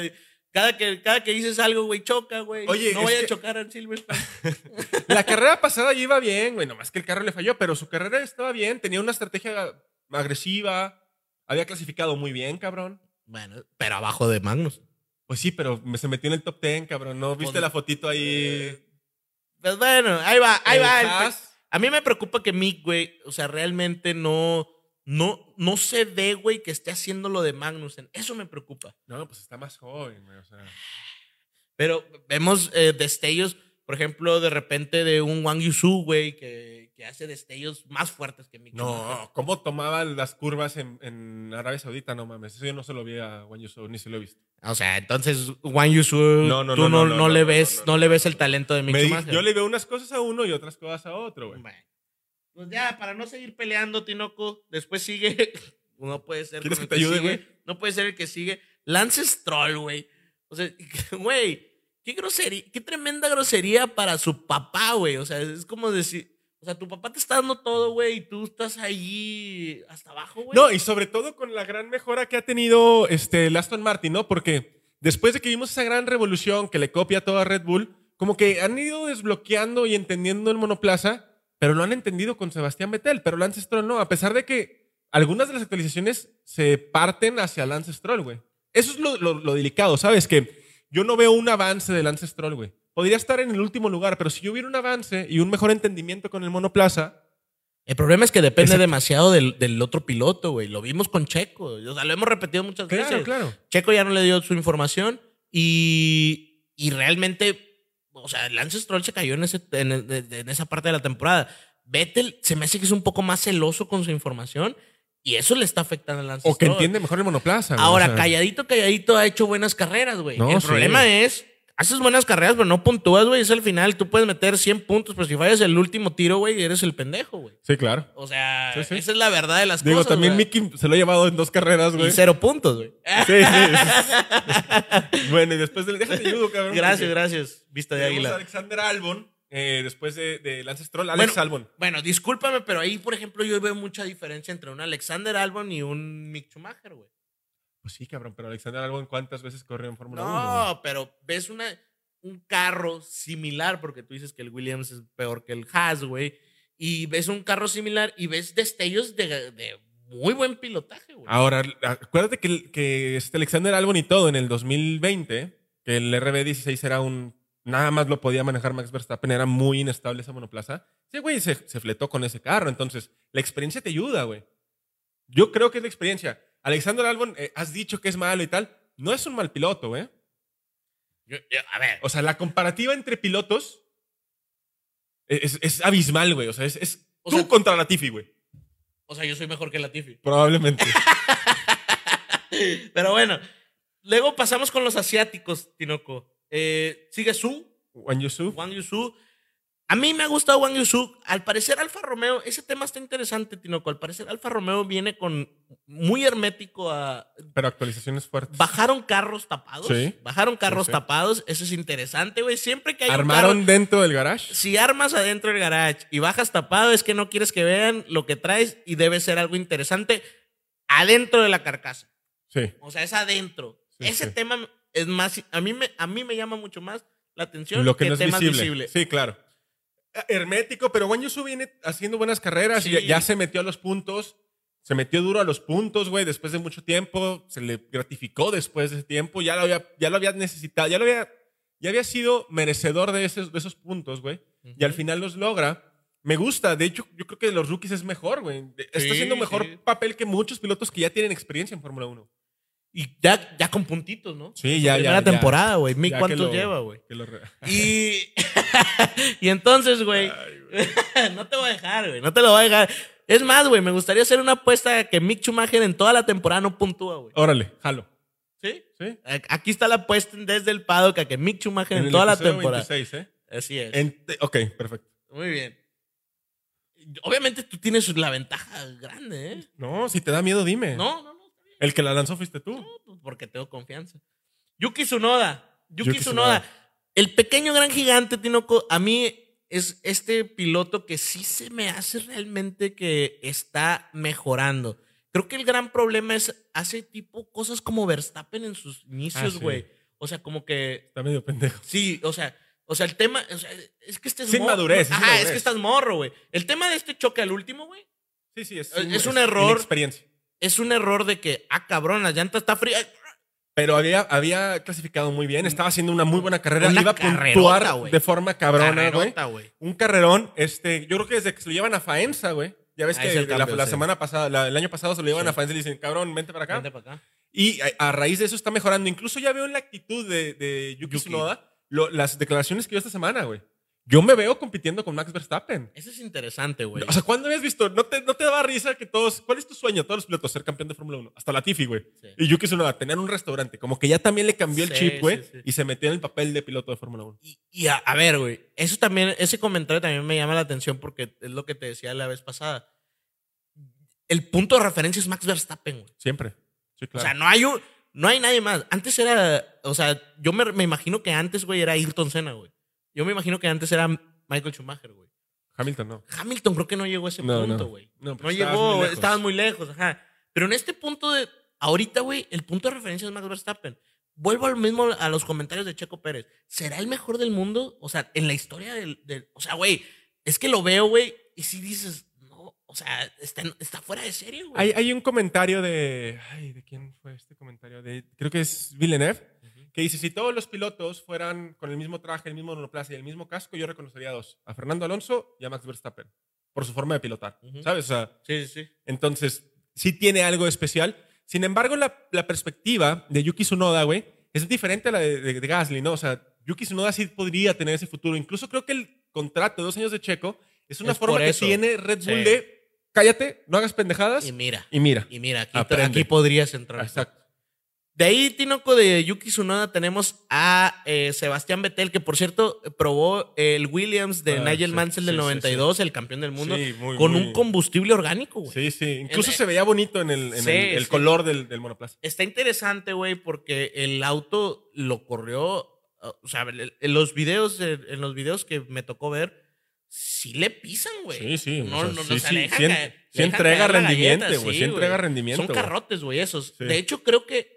cada, que, cada que dices algo, güey, choca, güey. Oye, no vaya que- a chocar en Silverstone. La carrera pasada ya iba bien, güey. Nomás que el carro le falló, pero su carrera estaba bien. Tenía una estrategia agresiva. Había clasificado muy bien, cabrón. bueno, pero abajo de Magnus. Pues sí, pero me- se metió en el top 10, cabrón. ¿No viste la fotito ahí? Pues bueno, ahí va, ahí El va. el- a mí me preocupa que Mick, güey, o sea, realmente no, no, no se ve, güey, que esté haciendo lo de Magnussen. Eso me preocupa. No, pues está más joven, güey. O sea. Pero vemos eh, destellos, por ejemplo, de repente de un Wang Yusu, güey, que, que hace destellos más fuertes que Mick. No, ¿cómo tomaban las curvas en, en Arabia Saudita? No mames, eso yo no se lo vi a Juan Yusuf, ni se lo he visto. O sea, entonces Wang Yusu, No, no, tú no, le ves, no, le el talento de Mick yo le veo unas cosas a uno y otras cosas a otro, güey. Bueno, pues ya, para no seguir peleando, Tinoco, después sigue. No puede ser. ¿Quieres que te ayude, sigue, güey? No puede ser el que sigue. Lance Stroll, güey. O sea, güey, qué grosería, qué tremenda grosería para su papá, güey. O sea, es como decir. O sea, tu papá te está dando todo, güey, y tú estás ahí hasta abajo, güey. No, y sobre todo con la gran mejora que ha tenido este, el Aston Martin, ¿no? Porque después de que vimos esa gran revolución que le copia todo a Red Bull, como que han ido desbloqueando y entendiendo el monoplaza, pero lo han entendido con Sebastián Vettel, pero Lance Stroll no, a pesar de que algunas de las actualizaciones se parten hacia Lance Stroll, güey. Eso es lo, lo- lo delicado, ¿sabes? Que yo no veo un avance de Lance Stroll, güey. Podría estar en el último lugar, pero si yo hubiera un avance y un mejor entendimiento con el monoplaza, El problema es que depende Exacto. demasiado del, del otro piloto, güey. Lo vimos con Checo. O sea, lo hemos repetido muchas claro, veces. claro. Checo ya no le dio su información y, y realmente, o sea, Lance Stroll se cayó en, ese, en, en esa parte de la temporada. Vettel se me hace que es un poco más celoso con su información y eso le está afectando a Lance O que entiende mejor el monoplaza. Ahora, o sea. calladito, calladito ha hecho buenas carreras, güey. No, el sí. problema es, haces buenas carreras, pero no puntúas, güey. Es al final, tú puedes meter 100 puntos, pero si fallas el último tiro, güey, eres el pendejo, güey. Sí, claro. O sea, Sí, sí. esa es la verdad de las Digo, cosas. también güey. Mickey se lo ha llevado en dos carreras, güey. Y cero puntos, güey. Sí, sí. bueno, y después del. Déjate ayudo, cabrón. Gracias, gracias. Vista de águila. Alexander Albon, eh, después de, de Lance Stroll, Alex Bueno, Albon. Bueno, discúlpame, pero ahí, por ejemplo, yo veo mucha diferencia entre un Alexander Albon y un Mick Schumacher, güey. Pues sí, cabrón, pero Alexander Albon, ¿cuántas veces corrió en Fórmula 1? güey? No, pero ves una, un carro similar, porque tú dices que el Williams es peor que el Haas, güey. Y ves un carro similar y ves destellos de, de muy buen pilotaje, güey. Ahora, acuérdate que, que este Alexander Albon y todo en el 2020, que el RB16 era un. Nada más lo podía manejar Max Verstappen, era muy inestable esa monoplaza. Sí, güey, se, se fletó con ese carro. Entonces, la experiencia te ayuda, güey. Yo creo que es la experiencia. Alexander Albon, eh, has dicho que es malo y tal. No es un mal piloto. Yo- yo- a ver, O sea, la comparativa entre pilotos es, es abismal, güey. O sea, es, es O tú sea- contra Latifi, güey. o sea, yo soy mejor que Latifi. Probablemente. Pero bueno, luego pasamos con los asiáticos, Tinoco. Eh, sigue Su, Juan Yusuf. Wang Yusu. A mí me ha gustado Wang Yusu. Al parecer, Alfa Romeo, ese tema está interesante, Tinoco. Al parecer, Alfa Romeo viene con muy hermético a. Pero actualizaciones fuertes. Bajaron carros tapados. Sí. Bajaron carros sí. tapados. Eso es interesante, güey. Siempre que hay un ¿Armaron carro- dentro del garage? si armas adentro del garage y bajas tapado, es que no quieres que vean lo que traes y debe ser algo interesante adentro de la carcasa. Sí. O sea, es adentro. Ese tema es más. A mí, me, a mí me llama mucho más la atención Lo que no es visible. Sí, claro. Hermético, pero Wang Yusu viene haciendo buenas carreras y Sí. ya, ya se metió a los puntos. Se metió duro a los puntos, güey, después de mucho tiempo. Se le gratificó después de ese tiempo. Ya lo había, ya lo había necesitado. Ya lo había, ya había sido merecedor de esos, de esos puntos, güey. Y al final los logra. Me gusta. De hecho, yo creo que de los rookies es mejor, güey. Está Sí, haciendo mejor sí. papel que muchos pilotos que ya tienen experiencia en Fórmula 1. Y ya, ya con puntitos, ¿no? Sí, ya, ya, Primera ya. temporada, güey. Mick, ¿cuántos lleva, güey? re- Y, y entonces, güey, no te voy a dejar, güey. No te lo voy a dejar. Es más, güey, me gustaría hacer una apuesta que Mick Schumacher en toda la temporada no puntúa, güey. Órale, jalo. ¿Sí? ¿Sí? Aquí está la apuesta desde el paddock a que Mick Schumacher en, toda la temporada. 26, ¿eh? Así es. En ok, perfecto. Muy bien. Obviamente tú tienes la ventaja grande, ¿eh? No, si te da miedo, dime. No, no. El que la lanzó fuiste tú. No, pues porque tengo confianza. Yuki Tsunoda. Yuki, Yuki Tsunoda. Tsunoda. El pequeño gran gigante, Tinoco, a mí es este piloto que sí se me hace realmente que está mejorando. Creo que el gran problema es hace tipo cosas como Verstappen en sus inicios, Ah, sí. güey. O sea, como que Está medio pendejo. Sí, o sea, o sea, el tema, o sea, es que este es Sin morro. madurez, sin Ajá, es que estás morro, güey. El tema de este choque al último, güey, Sí, sí, es, Es un error. experiencia. Es un error de que, ah, cabrón, la llanta está fría. Pero había, había clasificado muy bien, estaba haciendo una muy buena carrera, Una iba a puntuar de forma cabrona, güey. Un carrerón, este, yo creo que desde que se lo llevan a Faenza, güey. Ya ves Ah, que la, cambio, la sí. semana pasada, la- el año pasado se lo llevan Sí. a Faenza y le dicen, cabrón, vente para acá. Vente para acá. Y a, a raíz de eso está mejorando. Incluso ya veo en la actitud de, de Yuki, Yuki. Tsunoda lo- las declaraciones que dio esta semana, güey. Yo me veo compitiendo con Max Verstappen. Eso es interesante, güey. O sea, ¿cuándo habías visto? ¿No te, ¿No te daba risa que todos... ¿Cuál es tu sueño? Todos los pilotos, ser campeón de Fórmula 1. Hasta la Tiffy, güey. Sí. Y Yuki Tsunoda, tener un restaurante. Como que ya también le cambió el chip, güey. sí, sí. Y se metió en el papel de piloto de Fórmula 1. Y, y a, a ver, güey, eso también, ese comentario también me llama la atención porque es lo que te decía la vez pasada. El punto de referencia es Max Verstappen, güey. Siempre. Sí, claro. O sea, no hay un, no hay nadie más. Antes era, o sea, yo me, me imagino que antes, güey, era Ayrton Senna, güey. Yo me imagino que antes era Michael Schumacher, güey. Hamilton no. Hamilton creo que no llegó a ese No, punto, no. güey. No, No, porque estabas llegó, muy lejos. estabas muy lejos, ajá. Pero en este punto de, ahorita, güey, el punto de referencia es Max Verstappen. Vuelvo al mismo a los comentarios de Checo Pérez. ¿Será el mejor del mundo? O sea, en la historia del, del- o sea, güey, es que lo veo, güey, y si dices, no, o sea, está, está fuera de serie, güey. Hay, hay un comentario de... Ay, ¿de quién fue este comentario? De, creo que es Villeneuve. Que dice, si todos los pilotos fueran con el mismo traje, el mismo monoplaza y el mismo casco, yo reconocería a dos. A Fernando Alonso y a Max Verstappen. Por su forma de pilotar. ¿Sabes? O sea, Sí, sí, sí. entonces, sí tiene algo especial. Sin embargo, la, la perspectiva de Yuki Tsunoda, güey, es diferente a la de, de- de Gasly, ¿no? O sea, Yuki Tsunoda sí podría tener ese futuro. Incluso creo que el contrato de dos años de Checo es una Es forma que tiene Red Bull Sí. de cállate, no hagas pendejadas Y mira, y mira. y mira, aquí, aquí podrías entrar. Exacto. De ahí, Tinoco, de Yuki Tsunoda, tenemos a eh, Sebastián Vettel, que por cierto probó el Williams de Ah, Nigel sí, Mansell del sí, sí, 92, el campeón del mundo, Sí, muy, con muy- un combustible orgánico, güey. Sí, sí. Incluso El- se veía bonito en el, en Sí, el, el sí. color del, del monoplaza. Está interesante, güey, porque el auto lo corrió, o sea, en los videos, en los videos que me tocó ver, sí le pisan, güey. Sí, sí. No, o sea, no, no, sí, o sea, sí, le dejan sí en- caer- sí le dejan entrega rendimiento, güey. sí, entrega rendimiento. Son carrotes, güey, esos. De hecho, creo que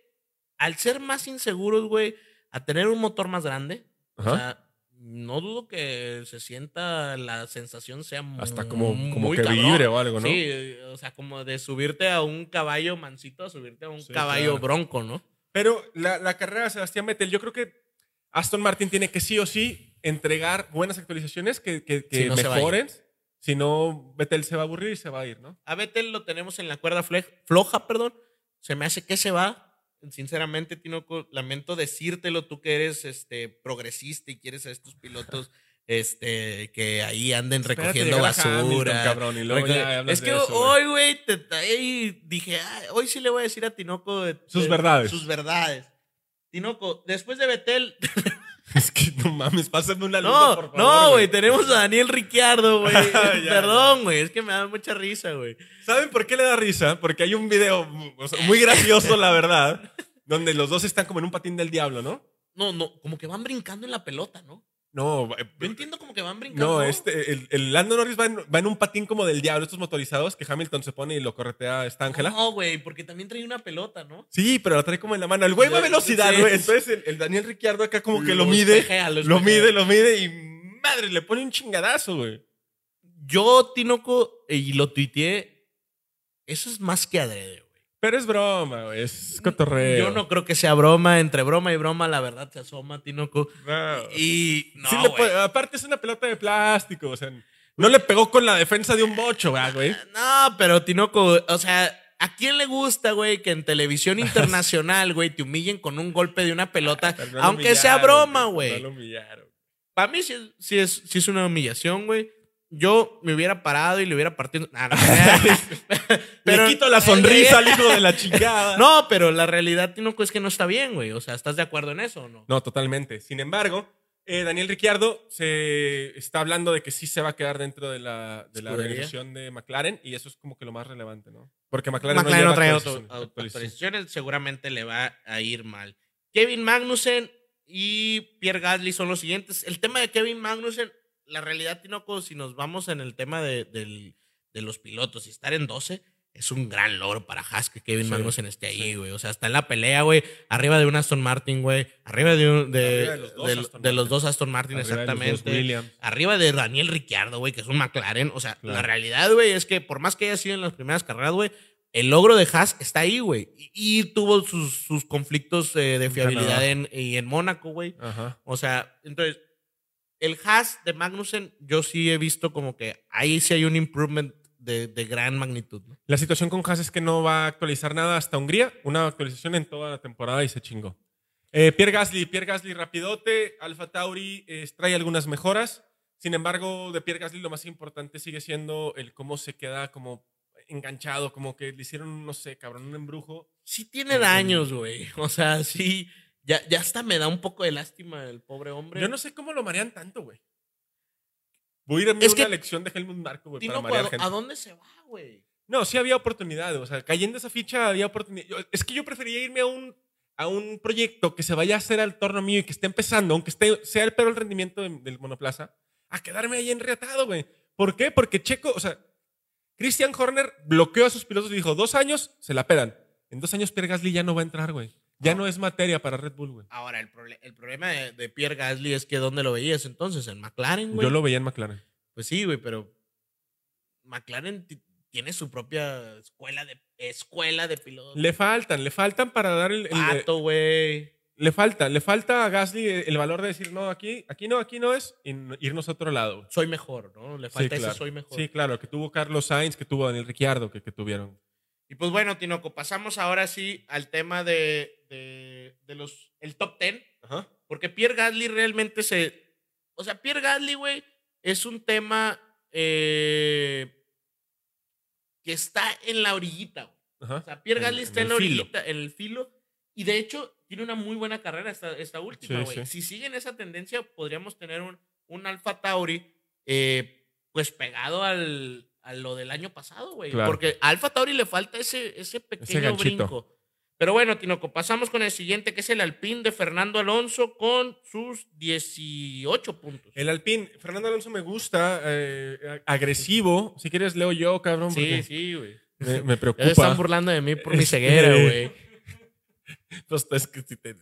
al ser más inseguros, güey, a tener un motor más grande, Ajá. o sea, no dudo que se sienta la sensación sea Hasta como, como muy que cabrón. vibre o algo, ¿no? Sí, o sea, como de subirte a un caballo mansito a subirte a un Sí, caballo claro. bronco, ¿no? Pero la, la carrera de Sebastián Vettel, yo creo que Aston Martin tiene que sí o sí entregar buenas actualizaciones que, que, que Si no mejoren. Si no, Vettel se va a aburrir y se va a ir, ¿no? A Vettel lo tenemos en la cuerda floja, perdón. Se me hace que se va. Sinceramente, Tinoco, lamento decírtelo, tú que eres este progresista y quieres a estos pilotos este que ahí anden Espérate recogiendo Hamilton, basura. cabrón, y luego ya es que eso, hoy, güey, dije, "Ah, hoy sí le voy a decir a Tinoco Sus de- verdades. Sus verdades. Tinoco, después de Betel, Es que no mames, pásame una lupa, No, por favor. no, güey, tenemos a Daniel Ricciardo, güey. Perdón, güey, es que me da mucha risa, güey. ¿Saben por qué le da risa? Porque hay un video o sea, muy gracioso, la verdad, donde los dos están como en un patín del diablo, ¿no? No, no, como que van brincando en la pelota, ¿no? No, eh, Yo entiendo como que van brincando. no, este, el, el Lando Norris va en, va en un patín como del diablo, estos motorizados que Hamilton se pone y lo corretea esta Ángela. No, güey, porque también trae una pelota, ¿no? Sí, pero la trae como en la mano. El güey va a velocidad, sí. güey. Entonces el, el Daniel Ricciardo acá como que lo, Lo mide, espejea, lo mide, lo mide y madre, le pone un chingadazo, güey. Yo, Tinoco, y lo tuiteé, eso es más que adrede, güey. Pero es broma, güey, es cotorreo. Yo no creo que sea broma. Entre broma y broma, la verdad se asoma, Tinoco. No. Y no, Sí puede- aparte es una pelota de plástico, o sea, no le pegó con la defensa de un bocho, ¿verdad, güey. No, pero Tinoco, o sea, ¿a quién le gusta, güey, que en televisión internacional, güey, te humillen con un golpe de una pelota, no lo aunque sea broma, No güey? lo humillaron. Para mí sí, es- sí es, sí es una humillación, güey. Yo me hubiera parado y le hubiera partido. Nah, no, le quito la sonrisa al hijo de la chingada. No, pero la realidad, Tinoco, es que no está bien, güey. O sea, ¿estás de acuerdo en eso o no? No, totalmente. Sin embargo, eh, Daniel Ricciardo se está hablando de que sí se va a quedar dentro de la, de la organización de McLaren y eso es como que lo más relevante, ¿no? Porque McLaren, McLaren no no trae actualizaciones- auto- actualizaciones, seguramente le va a ir mal. Kevin Magnussen y Pierre Gasly son los siguientes. El tema de Kevin Magnussen, la realidad, Tinoco, si nos vamos en el tema de, del- de los pilotos y estar en 12, es un gran logro para Haas que Kevin Sí, Magnussen esté ahí, sí. güey. O sea, está en la pelea, güey, arriba de un Aston Martin, güey, arriba de, un- de, Arriba de los dos Aston de los Martin. dos Aston Martin, Arriba de los dos exactamente. Arriba de Daniel Ricciardo, güey, que es un McLaren. O sea, Claro. la realidad, güey, es que por más que haya sido en las primeras carreras, güey, el logro de Haas está ahí, güey. Y, y tuvo sus, sus conflictos eh, de fiabilidad en, y en Mónaco, güey. Ajá. O sea, entonces, el Haas de Magnussen, yo sí he visto como que ahí sí hay un improvement de, de gran magnitud. ¿no? La situación con Haas es que no va a actualizar nada hasta Hungría. Una actualización en toda la temporada y se chingó. Eh, Pierre Gasly, Pierre Gasly rapidote. Alfa Tauri eh, trae algunas mejoras. Sin embargo, de Pierre Gasly lo más importante sigue siendo el cómo se queda como enganchado, como que le hicieron, no sé, cabrón, un embrujo. Sí tiene daños, güey. O sea, sí. Ya, ya hasta me da un poco de lástima el pobre hombre. Yo no sé cómo lo marean tanto, güey. Voy a ir a Es una que- lección de Helmut Marko, güey, para marear ¿a, gente. ¿a dónde se va, güey? No, sí había oportunidad. O sea, cayendo esa ficha había oportunidad. Yo- es que yo prefería irme a un, a un proyecto que se vaya a hacer al torno mío y que esté empezando, aunque esté, sea el peor el rendimiento de- del monoplaza, a quedarme ahí enriatado, güey. ¿Por qué? Porque Checo, o sea, Christian Horner bloqueó a sus pilotos y dijo, dos años, se la pedan. En dos años Pierre Gasly ya no va a entrar, güey. Ya no es materia para Red Bull, güey. Ahora, el, proble- el problema de, de Pierre Gasly es que ¿dónde lo veías entonces? ¿En McLaren, güey? Yo lo veía en McLaren. Pues sí, güey, pero McLaren ti- tiene su propia escuela de, escuela de pilotos. Le faltan, le faltan para dar el... el- Pato, güey. le falta, le falta a Gasly el valor de decir, no, aquí, aquí no, aquí no es, y irnos a otro lado. Soy mejor, ¿no? Le falta sí, claro. ese soy mejor. Sí, claro, que tuvo Carlos Sainz, que tuvo Daniel Ricciardo, que, que tuvieron. Y pues bueno, Tinoco, pasamos ahora sí al tema de, de, de los, el top 10. Ajá. Porque Pierre Gasly realmente se. O sea, Pierre Gasly, güey, es un tema eh, que está en la orillita. güey. Ajá. O sea, Pierre Gasly en está en, la filo. orillita, en el filo. Y de hecho, tiene una muy buena carrera esta, esta última, Sí, güey. sí. Si siguen esa tendencia, podríamos tener un, un Alfa Tauri, eh, pues pegado al, a lo del año pasado, güey. Claro. Porque a Alfa Tauri le falta ese, ese pequeño brinco. Pero bueno, Tinoco, pasamos con el siguiente, que es el Alpine de Fernando Alonso con sus 18 puntos. El Alpine, Fernando Alonso me gusta, eh, agresivo. Si quieres, leo yo, cabrón. sí, sí, güey. Me, me Ya se preocupa. están burlando de mí por mi Este- ceguera, güey. Pues, es que si te-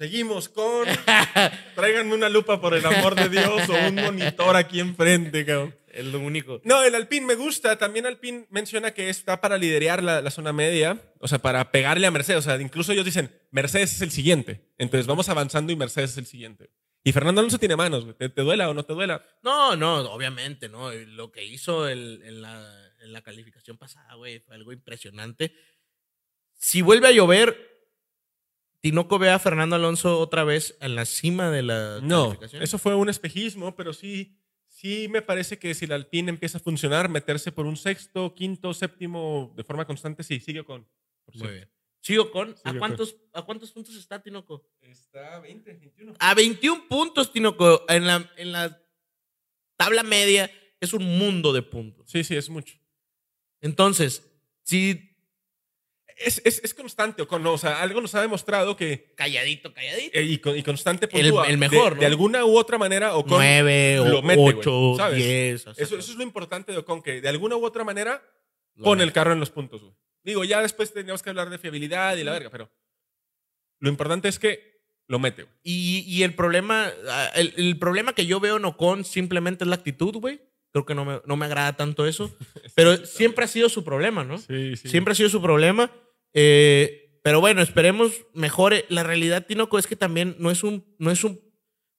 Seguimos con. Tráiganme una lupa por el amor de Dios o un monitor aquí enfrente, cabrón. es lo único. No, el Alpine me gusta. También Alpine menciona que está para liderear la, la zona media, o sea, para pegarle a Mercedes. O sea, incluso ellos dicen, Mercedes es el siguiente. Entonces vamos avanzando y Mercedes es el siguiente. Y Fernando Alonso tiene manos, güey. ¿Te, te duela o no te duela? No, no, obviamente, ¿no? Lo que hizo el- en, la, en la calificación pasada, güey, fue algo impresionante. Si vuelve a llover, Tinoco ve a Fernando Alonso otra vez en la cima de la No, eso fue un espejismo, pero sí, sí me parece que si el Alpine empieza a funcionar, meterse por un sexto, quinto, séptimo de forma constante, sí, sigue con. Muy bien. Sí, Ocon. Sí, ¿A, cuántos, ¿A cuántos puntos está Tinoco? Está 20, 21. A 21 puntos, Tinoco. En la, en la tabla media es un mundo de puntos. Sí, sí, es mucho. Entonces, si Es, es, es constante, Ocon, ¿no? O sea, algo nos ha demostrado que. calladito, calladito. eh, y, con- y constante El- puntúa. el mejor, de, ¿no? de alguna u otra manera, Ocon. 9 lo o mete, güey, 8, ¿sabes? 10. Eso, eso es lo importante de Ocon, que de alguna u otra manera Lo pone mete. el carro en los puntos, güey. Digo, ya después tendríamos que hablar de fiabilidad y la verga, pero lo importante es que lo mete, güey. Y, y el problema, ah, el, el problema que yo veo en Ocon simplemente es la actitud, güey. Creo que no me, no me agrada tanto eso. Pero siempre ha sido su problema, ¿no? Sí, sí. Siempre ha sido su problema. Eh, pero bueno, esperemos mejore. La realidad, Tinoco, es que también no es un, no es un,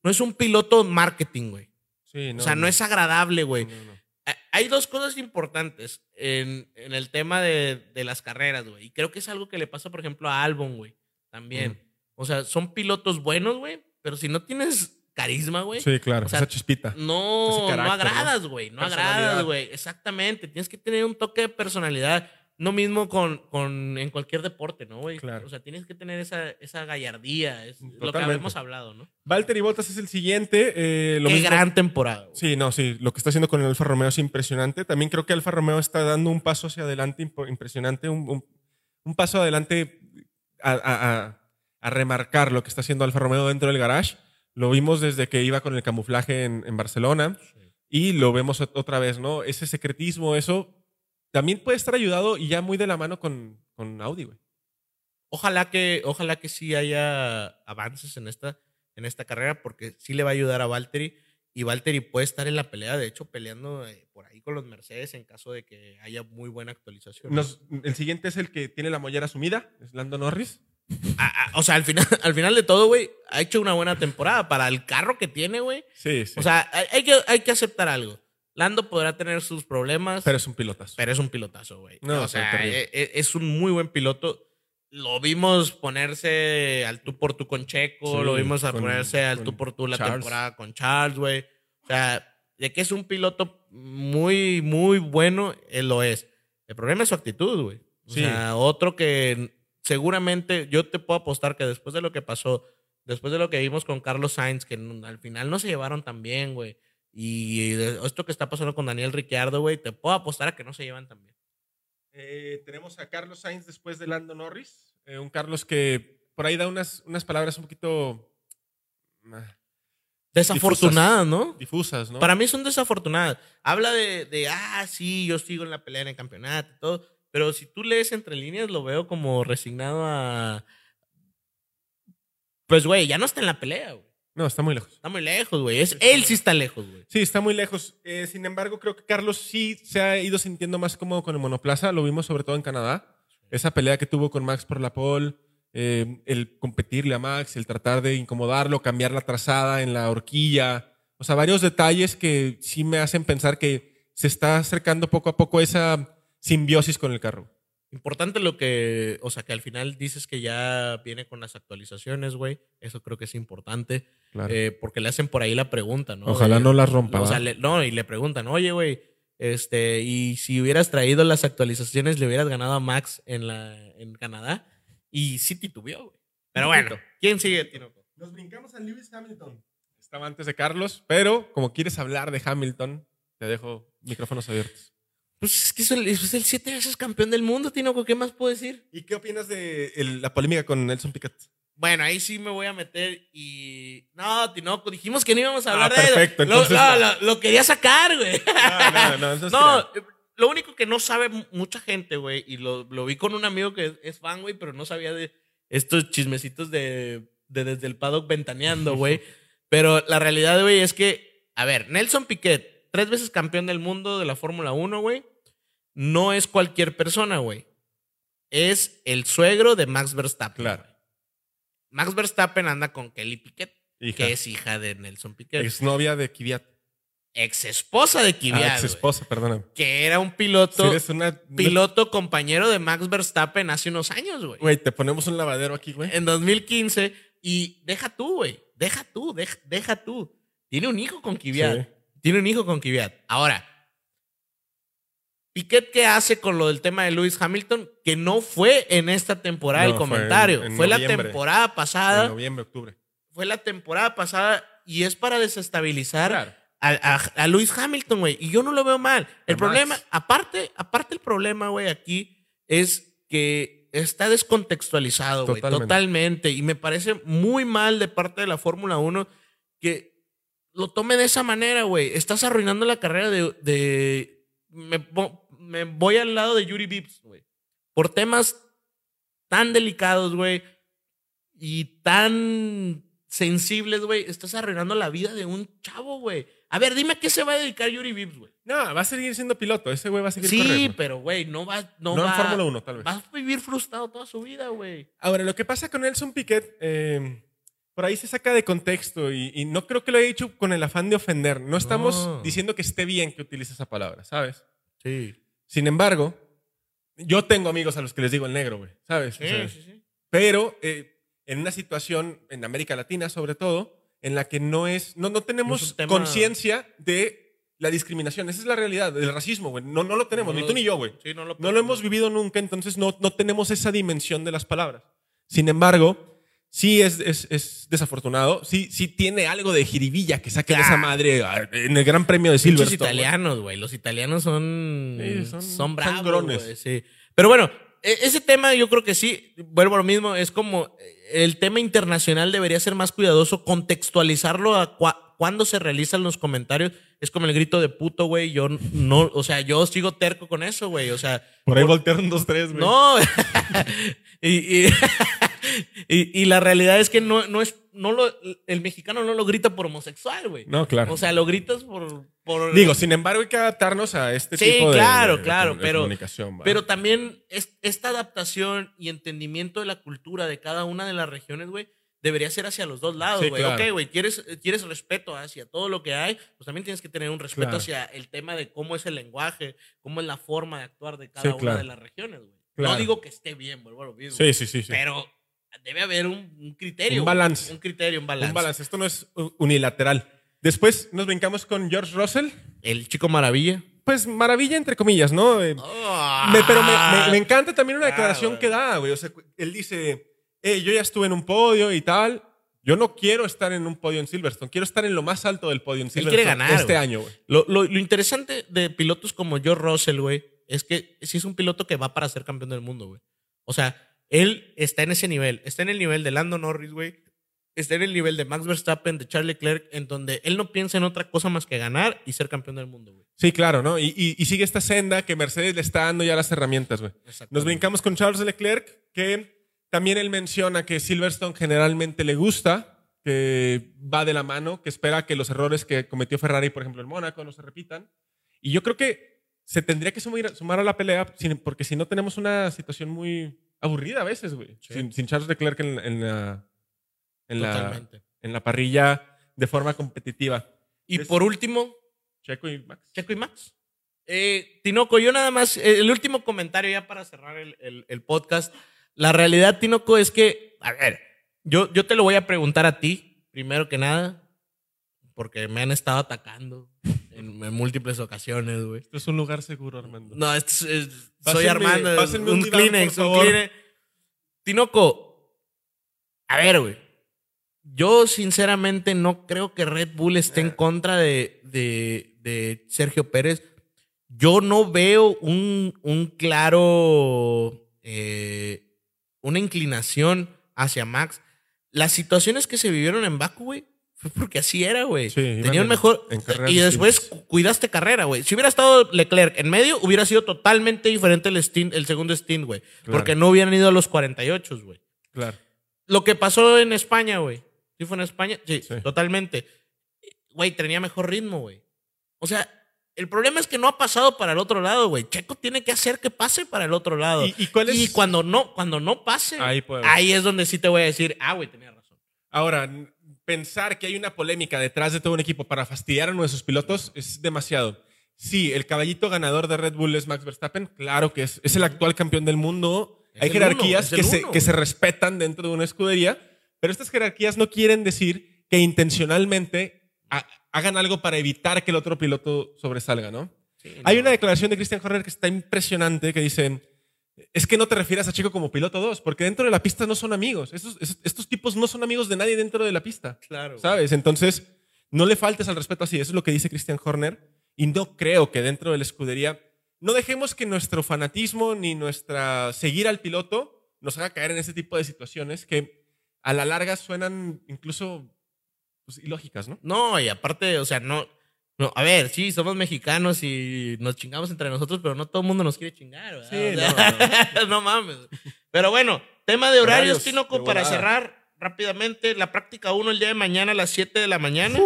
no es un piloto marketing, güey. Sí, o sea, no, es agradable, güey. no, no. Ah, Hay dos cosas importantes en, en el tema de, de las carreras, güey. Y creo que es algo que le pasa, por ejemplo, a Albon, güey. También. Mm. O sea, son pilotos buenos, güey. Pero si no tienes carisma, güey. Sí, claro. O sea, esa chispita. No, no agradas, güey. No, agradas, güey. Exactamente. Tienes que tener un toque de personalidad. No mismo con, con en cualquier deporte, ¿no, güey? Claro. O sea, tienes que tener esa, esa gallardía. Es lo que habíamos hablado, ¿no? Valtteri Bottas es el siguiente. eh, lo Qué mismo- gran temporada. güey. Sí, no, sí. Lo que está haciendo con el Alfa Romeo es impresionante. También creo que Alfa Romeo está dando un paso hacia adelante impresionante. Un, un- un paso adelante a, a- a- a remarcar lo que está haciendo Alfa Romeo dentro del garage. Lo vimos desde que iba con el camuflaje en, en Barcelona. Y lo vemos ot- otra vez, ¿no? Ese secretismo, eso también puede estar ayudado y ya muy de la mano con, con Audi, güey. Ojalá que, ojalá que sí haya avances en esta, en esta carrera, porque sí le va a ayudar a Valtteri. Y Valtteri puede estar en la pelea, de hecho, peleando eh, por ahí con los Mercedes en caso de que haya muy buena actualización. Nos- el siguiente es el que tiene la mollera sumida, es Lando Norris. Ah, ah, o sea, al final, al final de todo, güey, ha hecho una buena temporada para el carro que tiene, güey. Sí, sí. O sea, hay, hay que, hay que aceptar algo. Lando podrá tener sus problemas, pero pero, es un pilotazo. es un pilotazo, güey. No, o sea, e- e- es un muy buen piloto. Lo vimos ponerse al tú por tú con Checo, Sí, lo vimos a con- ponerse al tú por tú la Charles. temporada con Charles, güey. O sea, de que es un piloto muy, muy bueno, él lo es. El problema es su actitud, güey. O Sí. sea, otro que seguramente yo te puedo apostar que después de lo que pasó, después de lo que vimos con Carlos Sainz, que al final no se llevaron tan bien, güey. Y esto que está pasando con Daniel Ricciardo, güey, te puedo apostar a que no se llevan tan bien. Eh, tenemos a Carlos Sainz después de Lando Norris. Eh, un Carlos que por ahí da unas, unas palabras un poquito ah, Desafortunadas, ¿no? difusas, ¿no? Para mí son desafortunadas. Habla de, de, ah, sí, yo sigo en la pelea en el campeonato y todo. Pero si tú lees entre líneas, lo veo como resignado a. Pues, güey, ya no está en la pelea, güey. No, está muy lejos. Está muy lejos, güey. Es, él sí está lejos, güey. Sí, está muy lejos. Eh, sin embargo, creo que Carlos sí se ha ido sintiendo más cómodo con el monoplaza. Lo vimos sobre todo en Canadá. Esa pelea que tuvo con Max por la pole, eh, el competirle a Max, el tratar de incomodarlo, cambiar la trazada en la horquilla. O sea, varios detalles que sí me hacen pensar que se está acercando poco a poco esa simbiosis con el carro. Importante lo que, o sea, que al final dices que ya viene con las actualizaciones, güey. Eso creo que es importante. Claro. Eh, porque le hacen por ahí la pregunta, ¿no? Ojalá De- no las rompa. O sea, le- no, y le preguntan, oye, güey, este, y si hubieras traído las actualizaciones, le hubieras ganado a Max en, la, en Canadá. Y sí titubeó, güey. Pero bueno. ¿quién sigue, Tinoco? Nos brincamos a Lewis Hamilton. Estaba antes de Carlos, pero como quieres hablar de Hamilton, te dejo micrófonos abiertos. Pues es que es el, es el siete veces campeón del mundo, Tinoco, ¿qué más puedo decir? ¿Y qué opinas de el- la polémica con Nelson Piquet? Bueno, ahí sí me voy a meter y... No, Tinoco, dijimos que no íbamos a hablar Ah, de eso. perfecto, Lo- entonces no, lo, lo quería sacar, güey. No, no, no, entonces No, lo único que no sabe mu- mucha gente, güey, y lo, lo vi con un amigo que es fan, güey, pero no sabía de estos chismecitos de, de desde el paddock ventaneando, güey. pero la realidad, güey, es que, a ver, Nelson Piquet, tres veces campeón del mundo de la Fórmula 1, güey, no es cualquier persona, güey. Es el suegro de Max Verstappen. Claro. Max Verstappen anda con Kelly Piquet, Hija. que es hija de Nelson Piquet. Exnovia de Kvyat. Ex esposa de Kvyat, Ah, ex esposa, perdóname. que era un piloto Si eres una. piloto compañero de Max Verstappen hace unos años, güey. Güey, te ponemos un lavadero aquí, güey. En 2015. Y deja tú, güey. Deja tú, deja, deja tú. Tiene un hijo con Kvyat. Sí. Tiene un hijo con Kvyat. Ahora, Piquet, ¿qué hace con lo del tema de Lewis Hamilton? Que no fue en esta temporada No, el fue comentario. en- Fue, la temporada En pasada. noviembre, octubre. Fue la temporada pasada y es para desestabilizar Claro. a, a, a Lewis Hamilton, güey. Y yo no lo veo mal. El problema, aparte, aparte el problema, güey, aquí es que está descontextualizado, güey. Totalmente. Totalmente. Y me parece muy mal de parte de la Fórmula 1 que lo tome de esa manera, güey. Estás arruinando la carrera de... de- me, me voy al lado de Yuri Vips, güey. Por temas tan delicados, güey. Y tan sensibles, güey. Estás arruinando la vida de un chavo, güey. A ver, dime a qué se va a dedicar Yuri Vips, güey. No, va a seguir siendo piloto. Ese güey va a seguir Sí, corriendo. pero, güey, no va... No, No, en Fórmula 1, tal vez. Va a vivir frustrado toda su vida, güey. Ahora, lo que pasa con Nelson Piquet, eh, por ahí se saca de contexto y, y no creo que lo haya dicho con el afán de ofender. No estamos No. diciendo que esté bien que utilice esa palabra, ¿sabes? Sí. Sin embargo, yo tengo amigos a los que les digo el negro, güey, ¿sabes? Sí, O sea, sí, sí. Pero eh, en una situación, en América Latina sobre todo, en la que no es, no, no tenemos tema- conciencia de la discriminación. Esa es la realidad, del racismo, güey. No, no lo tenemos, No ni tú ni yo, güey. Sí, no lo, No lo hemos vivido nunca, entonces no, no tenemos esa dimensión de las palabras. Sin embargo, sí es, es, es desafortunado, sí, sí tiene algo de jiribilla que saque de esa Claro. madre ah, en el Gran Premio de Los Silverstone. güey. italianos, güey. Los italianos son. Sí, son son, bravos. sangrones. güey, sí. Pero bueno, e- ese tema yo creo que sí. Vuelvo a lo mismo. Es como. eh, El tema internacional debería ser más cuidadoso, contextualizarlo a cua- cuando se realizan los comentarios. Es como el grito de puto, güey. Yo no. O sea, yo sigo terco con eso, güey. O sea. Por ahí voltearon dos, tres, güey. No. y, y, y- y la realidad es que no, no es. No lo, el mexicano no lo grita por homosexual, güey. No, claro. O sea, lo gritas por. por Digo, sin embargo, hay que adaptarnos a este Sí, tipo de, claro, de- claro, de pero-. Pero también es- esta adaptación y entendimiento de la cultura de cada una de las regiones, güey, debería ser hacia los dos lados, Sí, güey. claro. Ok, güey, ¿quieres, quieres respeto hacia todo lo que hay, pues también tienes que tener un respeto Claro. hacia el tema de cómo es el lenguaje, cómo es la forma de actuar de cada Sí, una claro. de las regiones, güey. No digo que esté bien, vuelvo a lo mismo. sí, sí, sí. sí. Pero debe haber un, un criterio. Un balance. Un criterio, un balance. Un balance. Esto no es unilateral. Después nos brincamos con George Russell. El chico maravilla. Pues maravilla, entre comillas, ¿no? Eh, Me- pero me, me- me encanta también una Ah, declaración que da, güey. O sea, él dice, "Eh, yo ya estuve en un podio y tal. Yo no quiero estar en un podio en Silverstone. Quiero estar en lo más alto del podio en quiere Silverstone ganar, este güey. año, güey. Lo, lo- lo interesante de pilotos como George Russell, güey, es que sí es un piloto que va para ser campeón del mundo, güey. O sea, él está en ese nivel. Está en el nivel de Lando Norris, güey. Está en el nivel de Max Verstappen, de Charles Leclerc, en donde él no piensa en otra cosa más que ganar y ser campeón del mundo, güey. Sí, claro, ¿no? Y, y- y sigue esta senda que Mercedes le está dando ya las herramientas, güey. Nos brincamos con Charles Leclerc, que también él menciona que Silverstone generalmente le gusta, que va de la mano, que espera que los errores que cometió Ferrari, por ejemplo, en Mónaco, no se repitan. Y yo creo que se tendría que sumir- sumar a la pelea, porque si no tenemos una situación muy aburrida a veces, güey. Sí. Sin, sin Charles Leclerc en, en la, en, la, en la parrilla de forma competitiva. Y por último, Checo y Max. Checo y Max. Eh, Tinoco, yo nada más, eh, el último comentario ya para cerrar el, el- el podcast. La realidad, Tinoco, es que, a ver, yo, yo te lo voy a preguntar a ti, primero que nada, porque me han estado atacando en, en múltiples ocasiones, güey. Esto es un lugar seguro, Armando. No, es- es- soy Armando. pásenme un un Kleenex, un. Kleenex. Tinoco, a ver, güey. Yo sinceramente no creo que Red Bull esté en contra de, de- de Sergio Pérez. Yo no veo un, un claro, eh, una inclinación hacia Max. Las situaciones que se vivieron en Baku, güey, fue porque así era, güey. Sí, Tenía un mejor... en y después distintas. cuidaste carrera, güey. Si hubiera estado Leclerc en medio, hubiera sido totalmente diferente el, stint- el segundo stint, güey. Claro. Porque no hubieran ido a los 48, güey. Claro. Lo que pasó en España, güey. ¿Sí fue en España? Sí, Sí. totalmente. Güey, tenía mejor ritmo, güey. O sea, el problema es que no ha pasado para el otro lado, güey. Checo tiene que hacer que pase para el otro lado. ¿Y- y cuál es- cuando no, cuando no pase, Ahí es donde sí te voy a decir, ah, güey, tenía razón. Ahora, pensar que hay una polémica detrás de todo un equipo para fastidiar a nuestros pilotos es demasiado. Sí, el caballito ganador de Red Bull es Max Verstappen, claro que es, es el actual campeón del mundo. Es hay jerarquías uno, que, se, uno, que se respetan dentro de una escudería, pero estas jerarquías no quieren decir que intencionalmente ha- hagan algo para evitar que el otro piloto sobresalga, ¿no? Sí, Hay no. una declaración de Christian Horner que está impresionante que dicen, es que no te refieras a Chico como piloto 2, porque dentro de la pista no son amigos. Estos, estos, tipos no son amigos de nadie dentro de la pista. Claro. ¿Sabes? Entonces, no le faltes al respeto así. Eso es lo que dice Christian Horner. Y no creo que dentro de la escudería, no dejemos que nuestro fanatismo ni nuestra seguir al piloto nos haga caer en ese tipo de situaciones que a la larga suenan incluso pues, ilógicas, ¿no? No, y aparte, o sea, no, no, a ver, sí, somos mexicanos y nos chingamos entre nosotros, pero no todo el mundo nos quiere chingar, ¿verdad? Sí, O sea, no, mames. Pero bueno, tema de horarios, Tinoco, para cerrar rápidamente, la práctica 1 el día de mañana a las 7 de la mañana,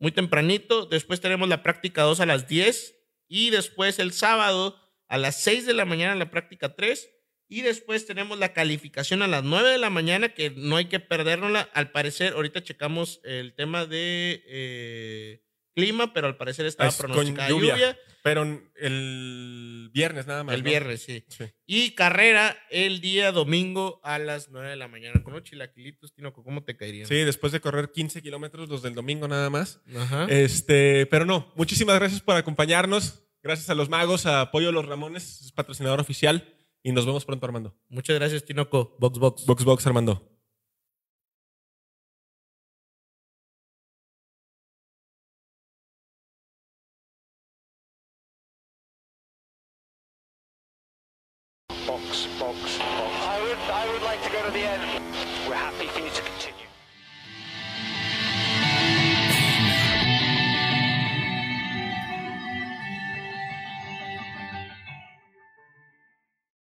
muy tempranito, después tenemos la práctica 2 a las 10 y después el sábado a las 6 de la mañana la práctica 3 y después tenemos la calificación a las 9 de la mañana, que no hay que perdérnosla. Al parecer, ahorita checamos el tema de eh, clima, pero al parecer estaba Es con pronosticada lluvia. lluvia. Pero el viernes nada más. El ¿no? viernes, sí. Sí. Y carrera el día domingo a las 9 de la mañana. Con unos chilaquilitos, Tinoco, ¿cómo te caerían? Sí, después de correr 15 kilómetros, los del domingo nada más. Ajá. Este, pero no, muchísimas gracias por acompañarnos. Gracias a los magos, a Apoyo Los Ramones, es patrocinador oficial. Y nos vemos pronto, Armando. Muchas gracias, Tinoco. Box, box. Box Box, Armando.